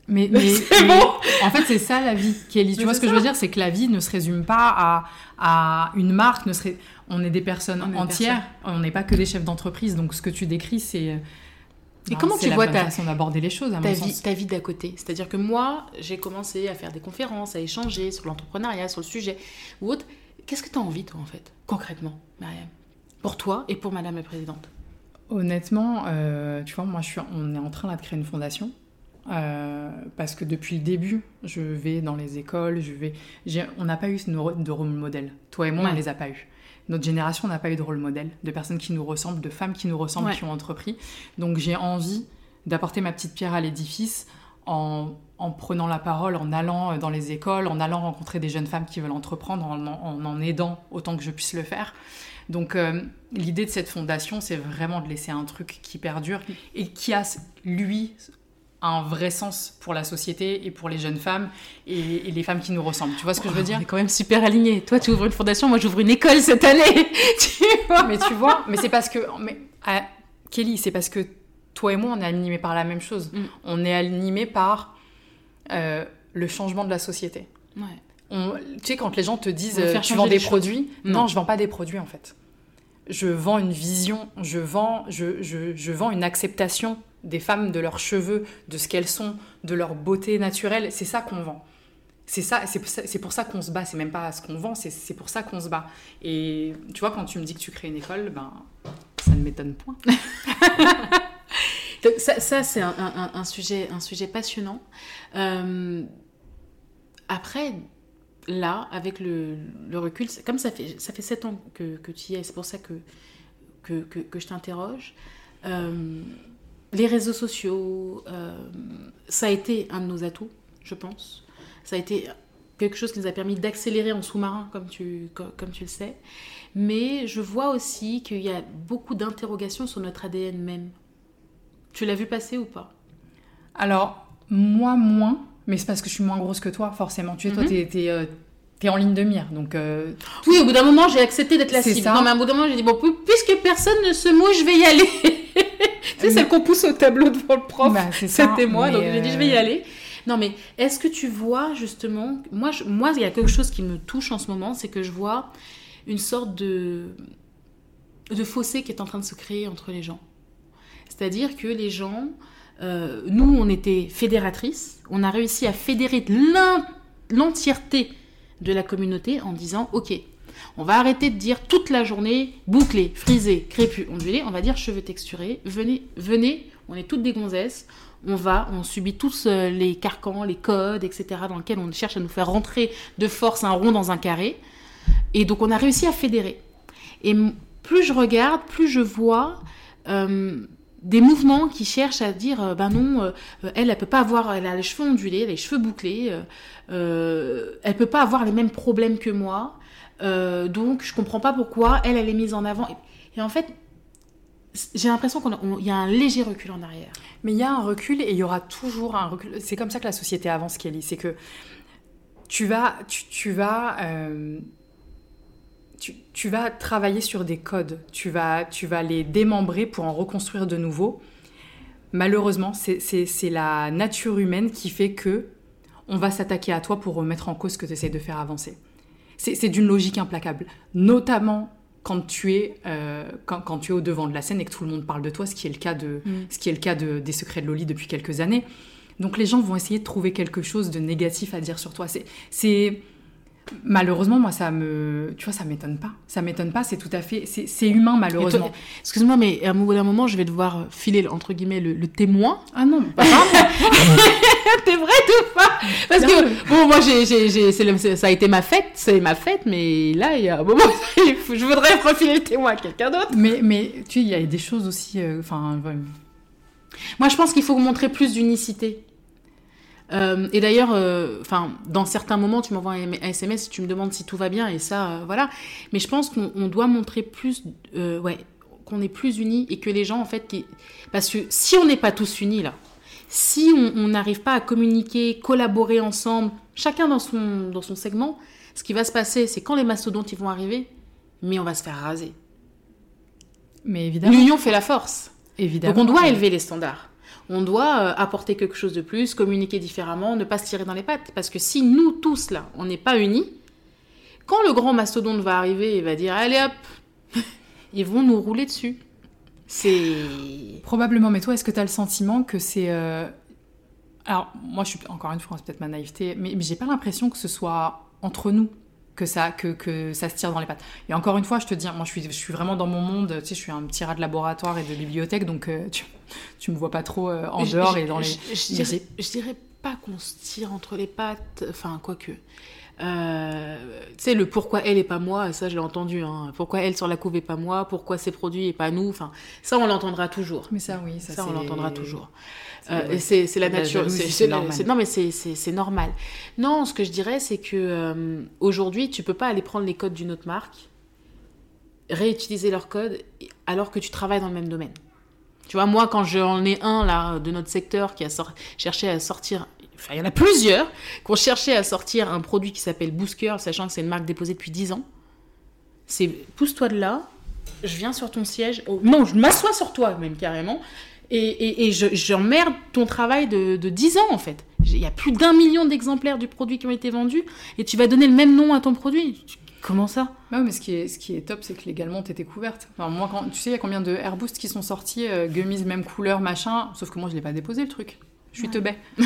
Mais, mais, C'est bon. en fait, c'est ça la vie, Kelly. Tu Mais vois ce que ça. je veux dire? C'est que la vie ne se résume pas à, à une marque. Ne serait... On est des personnes On entières. On n'est pas que des chefs d'entreprise. Donc, ce que tu décris, c'est. Et ben, comment tu vois ta- façon d'aborder les choses, à ta mon vie, sens. ta vie d'à côté? C'est-à-dire que moi, j'ai commencé à faire des conférences, à échanger sur l'entrepreneuriat, sur le sujet ou autre. Qu'est-ce que tu as envie, toi, en fait, concrètement, Mariam Pour toi et pour Madame la Présidente? Honnêtement, euh, tu vois, moi, je suis, on est en train là, de créer une fondation. euh, parce que depuis le début, je vais dans les écoles, je vais. On n'a pas eu de rôle modèle. Toi et moi, on Ouais. les a pas eu. Notre génération n'a pas eu de rôle modèle, de personnes qui nous ressemblent, de femmes qui nous ressemblent, Ouais. qui ont entrepris. Donc j'ai envie d'apporter ma petite pierre à l'édifice en, en prenant la parole, en allant dans les écoles, en allant rencontrer des jeunes femmes qui veulent entreprendre, en en, en aidant autant que je puisse le faire. Donc euh, l'idée de cette fondation, c'est vraiment de laisser un truc qui perdure et qui a, lui, un vrai sens pour la société et pour les jeunes femmes et, et les femmes qui nous ressemblent. Tu vois ce que je veux dire On est quand même super alignés. Toi, tu ouvres une fondation, moi, j'ouvre une école cette année. tu vois mais tu vois, mais c'est parce que. Mais, ah, Kelly, c'est parce que toi et moi, on est animés par la même chose. Mm. On est animés par euh, le changement de la société. Ouais. On- tu sais, quand les gens te disent euh, tu vends des choses. produits, non. Non. je vends pas des produits en fait. Je vends une vision, je vends, je, je, je vends une acceptation des femmes, de leurs cheveux, de ce qu'elles sont, de leur beauté naturelle. C'est ça qu'on vend. C'est ça, c'est pour ça qu'on se bat. C'est même pas ce qu'on vend, c'est pour ça qu'on se bat. Et tu vois, quand tu me dis que tu crées une école, ben ça ne m'étonne point. ça, ça c'est un, sujet, un sujet passionnant. Euh, après, là, avec le, recul, comme ça fait, ça fait 7 ans que, que tu y es, c'est pour ça que, que, que, je t'interroge. Euh, les réseaux sociaux, euh, ça a été un de nos atouts, je pense. Ça a été quelque chose qui nous a permis d'accélérer en sous-marin, comme tu, comme, tu le sais. Mais je vois aussi qu'il y a beaucoup d'interrogations sur notre ADN même. Tu l'as vu passer ou pas? Alors, moi, moins. Mais c'est parce que je suis moins grosse que toi, forcément. Tu sais, toi, mhm. t'es, euh, t'es, en ligne de mire. Donc, euh, Oui, au bout d'un moment, j'ai accepté d'être la cible. Non, mais au bout d'un moment, j'ai dit, bon, puisque personne ne se mouche, je vais y aller. Tu sais, celle qu'on pousse au tableau devant le prof. Bah, C'était moi, donc j'ai dit, je vais y euh, aller. Non, mais est-ce que tu vois justement, moi, moi, il y a quelque chose qui me touche en ce moment, c'est que je vois une sorte de, de fossé qui est en train de se créer entre les gens. C'est-à-dire que les gens, euh, nous, on était fédératrices, on a réussi à fédérer l'entièreté de la communauté en disant, ok, on va arrêter de dire toute la journée bouclé, frisé, crépus, ondulé, on va dire cheveux texturés, venez, venez, on est toutes des gonzesses, on va, on subit tous euh, les carcans, les codes, etc., dans lesquels on cherche à nous faire rentrer de force un rond dans un carré. Et donc on a réussi à fédérer. Et plus je regarde, plus je vois euh, des mouvements qui cherchent à dire, euh, ben non, elle, elle peut pas avoir, elle a les cheveux ondulés, les cheveux bouclés, elle peut pas avoir les mêmes problèmes que moi. Donc je comprends pas pourquoi elle, elle est mise en avant. et en fait, j'ai l'impression qu'il y a un léger recul en arrière. Mais il y a un recul et il y aura toujours un recul. C'est comme ça que la société avance, Kelly. C'est que tu vas, tu, vas, euh, tu, vas travailler sur des codes. Tu vas, tu vas les démembrer pour en reconstruire de nouveau. Malheureusement, c'est la nature humaine qui fait que on va s'attaquer à toi pour remettre en cause ce que tu essaies de faire avancer. C'est d'une logique implacable, notamment quand tu es euh, quand, tu es au devant de la scène et que tout le monde parle de toi, ce qui est le cas de mm. ce qui est le cas de, des secrets de Loli depuis quelques années. Donc les gens vont essayer de trouver quelque chose de négatif à dire sur toi. C'est Malheureusement, moi, ça me, tu vois, ça m'étonne pas. Ça m'étonne pas. C'est tout à fait, c'est humain, malheureusement. Excuse-moi, mais à un moment, je vais devoir filer entre guillemets le, témoin. Ah non, pas T'es vrai ou pas Parce que bon, moi, j'ai, ça a été ma fête, c'est ma fête, mais là, il y a un moment, je voudrais refiler le témoin à quelqu'un d'autre. Mais, mais tu sais, il y a des choses aussi, euh, enfin. moi, je pense qu'il faut montrer plus d'unicité. Euh, et d'ailleurs, euh, dans certains moments, tu m'envoies un SMS, tu me demandes si tout va bien, et ça, euh, voilà. Mais je pense qu'on doit montrer plus, ouais, qu'on est plus unis et que les gens, en fait, qui... parce que si on n'est pas tous unis là, si on n'arrive pas à communiquer, collaborer ensemble, chacun dans son dans son segment, ce qui va se passer, c'est quand les mastodontes ils vont arriver, mais on va se faire raser. Mais évidemment. L'union fait la force. Évidemment. Donc on doit élever les standards on doit euh, apporter quelque chose de plus, communiquer différemment, ne pas se tirer dans les pattes. Parce que si nous tous là, on n'est pas unis, quand le grand mastodonte va arriver et va dire allez hop, ils vont nous rouler dessus. C'est. Probablement, mais toi, est-ce que tu as le sentiment que c'est. Euh, alors, moi, je suis encore une fois, c'est peut-être ma naïveté, mais, mais j'ai pas l'impression que ce soit entre nous que ça, que, que, ça se tire dans les pattes. Et encore une fois, je te dis, moi je suis, je suis vraiment dans mon monde, tu sais, je suis un petit rat de laboratoire et de bibliothèque, donc euh, tu, tu me vois pas trop euh, en dehors et dans les... Je, dirais, je, dirais, pas qu'on se tire entre les pattes, enfin, quoique. Euh, tu sais, le pourquoi elle et pas moi, ça je l'ai entendu. Hein. Pourquoi elle sur la couve et pas moi, pourquoi ses produits et pas nous, enfin, ça on l'entendra toujours. Mais ça, oui, ça, ça on l'entendra toujours. Euh, c'est la nature. C'est non, mais c'est normal. Non, ce que je dirais, c'est que euh, aujourd'hui, tu peux pas aller prendre les codes d'une autre marque, réutiliser leurs codes, alors que tu travailles dans le même domaine. Tu vois, moi, quand j'en ai un là de notre secteur qui a cherché à sortir, enfin, il y en a plusieurs qui ont cherché à sortir un produit qui s'appelle Boost sachant que c'est une marque déposée depuis 10 ans. C'est pousse-toi de là, je viens sur ton siège, oh, non, je m'assois sur toi même carrément, et, et, j'emmerde ton travail de, de 10 ans en fait. Il y a plus d'un million d'exemplaires du produit qui ont été vendus et tu vas donner le même nom à ton produit. Comment ça? Bah mais ce qui est, ce qui est top, c'est que légalement, t'étais couverte. Enfin, moi, quand, tu sais, il y a combien de Airboost qui sont sortis, euh, gummies, même couleur, machin, sauf que moi, je l'ai pas déposé, le truc. Je suis Ouais. teubée.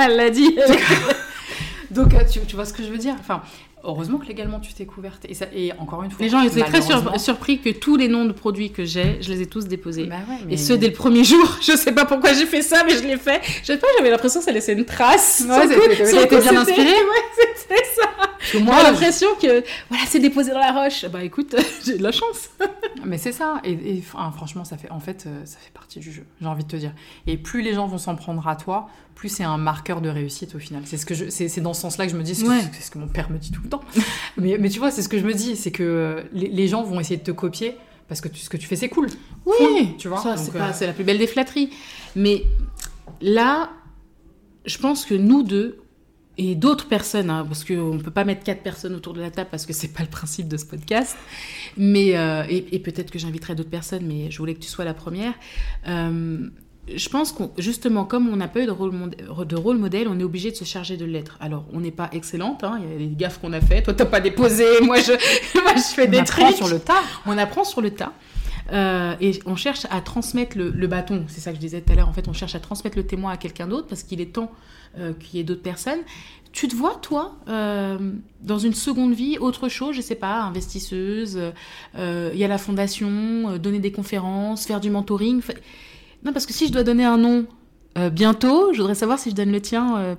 Elle l'a dit. Donc, euh, tu, tu vois ce que je veux dire? Enfin, heureusement que légalement, tu t'es couverte. Et, ça, et encore une fois... Les gens étaient très sur- surpris que tous les noms de produits que j'ai, je les ai tous déposés. Bah ouais, mais- Et ceux dès le premier jour, je sais pas pourquoi j'ai fait ça, mais je l'ai fait. Je sais pas, j'avais l'impression que ça laissait une trace. Ouais, c'était- coup- été coup, bien. Ouais, c'était ça. Parce que Moi, moi, j'ai l'impression que voilà, c'est déposé dans la roche. Bah écoute, j'ai de la chance. Mais c'est ça. Et, franchement, ça fait, en fait, euh, ça fait partie du jeu, j'ai envie de te dire. Et plus les gens vont s'en prendre à toi, plus c'est un marqueur de réussite au final. C'est ce que je, c'est, c'est dans ce sens-là que je me dis, c'est, Ouais. ce que mon père me dit tout le temps. mais, mais tu vois, c'est ce que je me dis, c'est que euh, les, les gens vont essayer de te copier parce que tu- ce que tu fais, c'est cool. Oui, tu vois, c'est, euh, pas- c'est la plus belle des flatteries. Mais là, je pense que nous deux et d'autres personnes, hein, parce qu'on ne peut pas mettre quatre personnes autour de la table parce que c'est pas le principe de ce podcast, mais euh, et, et peut-être que j'inviterai d'autres personnes, mais je voulais que tu sois la première. Euh, je pense qu'on justement, comme on n'a pas eu de rôle, mod- de rôle modèle, on est obligé de se charger de l'être. Alors, on n'est pas excellente, hein, il y a des gaffes qu'on a fait. Toi, t'as pas déposé, moi je, moi, je fais on des apprend trucs sur le tas. on apprend sur le tas. Euh, et on cherche à transmettre le, bâton, c'est ça que je disais tout à l'heure. En fait, on cherche à transmettre le témoin à quelqu'un d'autre parce qu'il est temps euh, qu'il y ait d'autres personnes. Tu te vois, toi, euh, dans une seconde vie, autre chose, je sais pas, investisseuse, il y a la fondation, donner des conférences, faire du mentoring. Non, parce que si je dois donner un nom bientôt, je voudrais savoir si je donne le tien euh,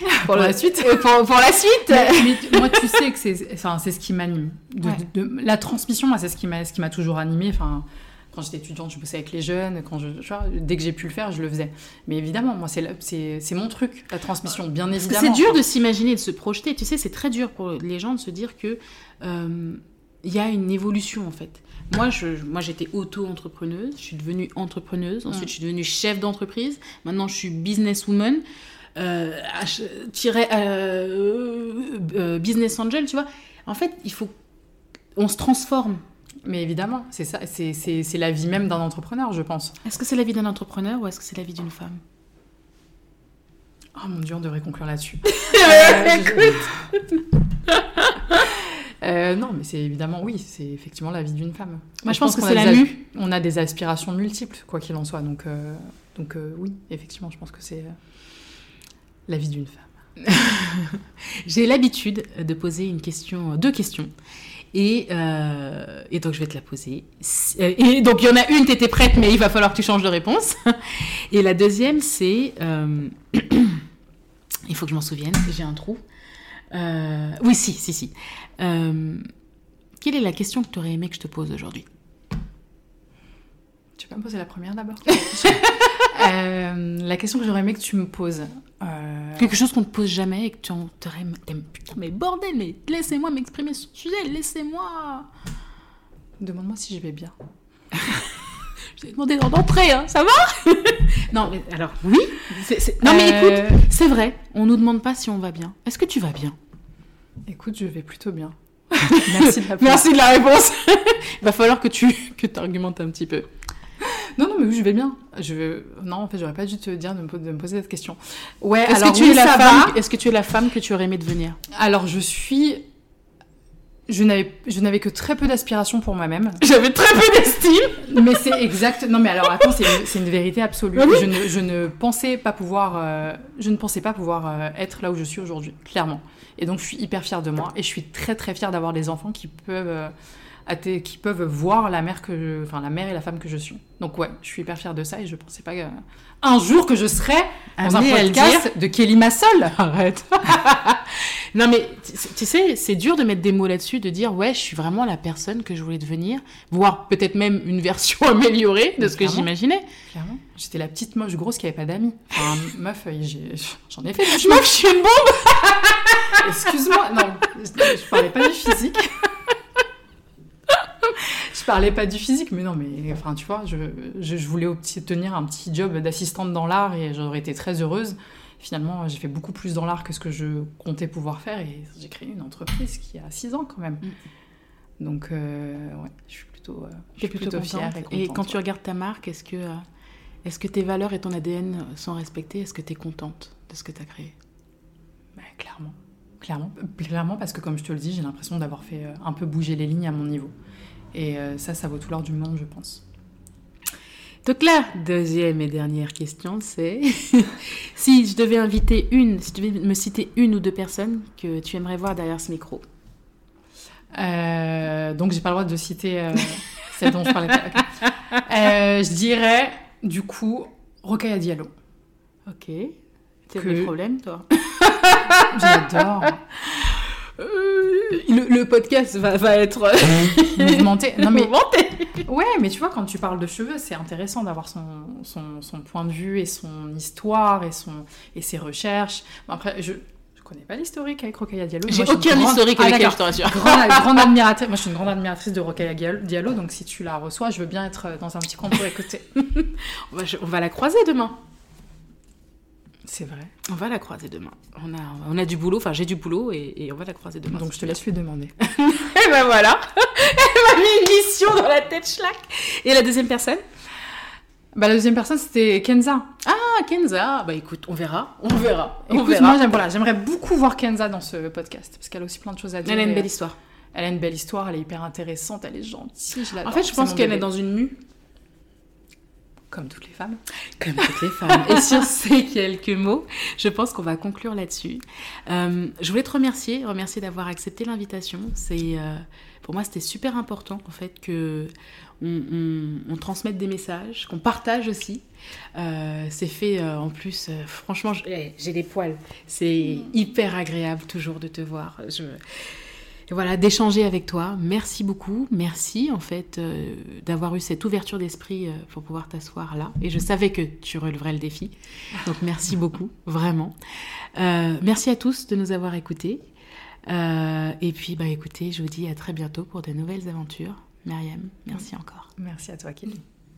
pour, euh, Pour la suite. pour, pour la suite. Mais, mais tu- moi, tu sais que c'est, enfin, c'est ce qui m'anime. De- Ouais. de- la transmission, moi, c'est ce qui m'a, ce qui m'a toujours animée. Enfin, quand j'étais étudiante, je bossais avec les jeunes. Quand je, vois, dès que j'ai pu le faire, je le faisais. Mais évidemment, moi, c'est, c'est, c'est mon truc, la transmission, bien évidemment. c'est dur de s'imaginer, de se projeter. Tu sais, c'est très dur pour les gens de se dire que euh, il y a une évolution en fait. Moi, je, moi, j'étais auto-entrepreneuse. Je suis devenue entrepreneuse. Ensuite, Mm. je suis devenue chef d'entreprise. Maintenant, je suis businesswoman. Euh, euh, euh, business angel, tu vois. En fait, il faut, on se transforme. Mais évidemment, c'est ça, c'est, la vie même d'un entrepreneur, je pense. Est-ce que c'est la vie d'un entrepreneur ou est-ce que c'est la vie d'une femme? Oh mon dieu, on devrait conclure là-dessus. Euh, Euh, non, mais c'est évidemment, oui, c'est effectivement la vie d'une femme. Moi, je pense que c'est la mue. On a des aspirations multiples, quoi qu'il en soit. Donc, euh, donc oui, effectivement, je pense que c'est la vie d'une femme. J'ai l'habitude de poser une question, deux questions. Et, euh, et donc je vais te la poser. Euh, Et donc il y en a une, tu étais prête, mais il va falloir que tu changes de réponse. Et la deuxième, c'est... euh, il faut que je m'en souvienne, j'ai un trou. Euh, oui, si, si, si. Quelle est la question que tu aurais aimé que je te pose aujourd'hui? Tu peux me poser la première d'abord? Euh, La question que j'aurais aimé que tu me poses. euh, Quelque chose qu'on ne te pose jamais et que tu en t'aimes- Putain, mais bordel, mais laissez-moi m'exprimer sur le sujet, laissez-moi... Demande-moi si je vais bien. Je t'ai demandé d'entrée, hein, ça va? Non, mais alors, oui. Non, mais Euh, écoute, c'est vrai, on nous demande pas si on va bien. Est-ce que tu vas bien? Écoute, je vais plutôt bien. Merci de la Merci de la réponse. Il va falloir que tu que argumentes un petit peu. Non, non, mais oui, je vais bien. Je... Non, en fait, j'aurais pas dû te dire de me, po- de me poser cette question. Ouais, Est-ce alors que tu oui, es la femme va. Est-ce que tu es la femme que tu aurais aimé devenir? Alors, je suis... Je n'avais, je n'avais que très peu d'aspiration pour moi-même. J'avais très peu d'estime. Mais c'est exact. Non, mais alors attends, c'est une, c'est une vérité absolue. Ah oui? Je, ne, je ne pensais pas pouvoir, euh, je ne pensais pas pouvoir euh, être là où je suis aujourd'hui, clairement. Et donc, je suis hyper fière de moi et je suis très très fière d'avoir des enfants qui peuvent, euh, qui peuvent voir la mère que, je- enfin la mère et la femme que je suis. Donc ouais, je suis hyper fière de ça et je pensais pas euh, un jour que je serais dans un à le podcast de Kelly Massol. Arrête. non, mais tu sais, c'est dur de mettre des mots là-dessus, de dire ouais, je suis vraiment la personne que je voulais devenir, voire peut-être même une version améliorée de ce que j'imaginais. Clairement. J'étais la petite moche grosse qui avait pas d'amis. Enfin, meuf, euh, j'en ai fait. meuf, je suis une bombe. Excuse-moi, non, je, je parlais pas du physique. Je parlais pas du physique, mais non, mais enfin, tu vois, je, je, je voulais obtenir un petit job d'assistante dans l'art et j'aurais été très heureuse. Finalement, j'ai fait beaucoup plus dans l'art que ce que je comptais pouvoir faire et j'ai créé une entreprise qui a 6 ans quand même. Donc, euh, ouais, je suis plutôt, euh, je T'es suis plutôt, fière et quand tu regardes ta marque, est-ce que, euh, que tes valeurs et ton ADN sont respectés Est-ce que tu es contente de ce que tu as créé? Bah, clairement. Clairement, clairement, parce que comme je te le dis, j'ai l'impression d'avoir fait un peu bouger les lignes à mon niveau. Et euh, ça, ça vaut tout l'or du monde, je pense. Donc là, deuxième et dernière question, c'est si je devais inviter une, si tu devais me citer une ou deux personnes que tu aimerais voir derrière ce micro. Euh, donc j'ai pas le droit de citer euh, celle dont je parlais. Euh, je dirais du coup Rokhaya Diallo. Ok. Tu as Que- des problèmes, toi J'adore. Euh, le, le podcast va, va être Mouvementé. Non mais mouvementé. ouais, mais tu vois quand tu parles de cheveux, c'est intéressant d'avoir son, son, son point de vue et son histoire et son et ses recherches. Bon, après je connais pas l'historique avec Rokhaya Diallo. J'ai aucun grande- historique Ah, avec elle, je te rassure. grande, grande admiratrice. Moi, je suis une grande admiratrice de Rokhaya Diallo- donc si tu la reçois, je veux bien être dans un petit coin pour écouter. On va, on va la croiser demain. C'est vrai. On va la croiser demain. On a, on a du boulot, enfin j'ai du boulot et, et on va la croiser demain. Donc je te laisse lui demander. Et ben voilà. Elle m'a mis une mission dans la tête, schlack. Et la deuxième personne? Bah, la deuxième personne, c'était Kenza. Ah, Kenza. Bah écoute, on verra. On verra. On Écoute, verra. moi, j'aime- voilà, j'aimerais beaucoup voir Kenza dans ce podcast, parce qu'elle a aussi plein de choses à dire. Elle a une belle histoire. Elle a une belle histoire, elle est hyper intéressante, elle est gentille. Je En fait, je pense qu'elle est dans une mue. Comme toutes les femmes. Comme toutes les femmes. Et sur ces quelques mots, je pense qu'on va conclure là-dessus. Euh, je voulais te remercier, remercier d'avoir accepté l'invitation. C'est, euh, pour moi, c'était super important en fait que on, on- on transmette des messages, qu'on partage aussi. Euh, c'est fait en plus, franchement, j'ai des poils. C'est hyper agréable toujours de te voir. Je, voilà, d'échanger avec toi. Merci beaucoup. Merci, en fait, euh, d'avoir eu cette ouverture d'esprit euh, pour pouvoir t'asseoir là. Et je savais que tu releverais le défi. Donc, merci beaucoup, vraiment. Euh, merci à tous de nous avoir écoutés. Et puis, bah, écoutez, je vous dis à très bientôt pour de nouvelles aventures. Myriam, merci encore. Merci à toi, Kelly.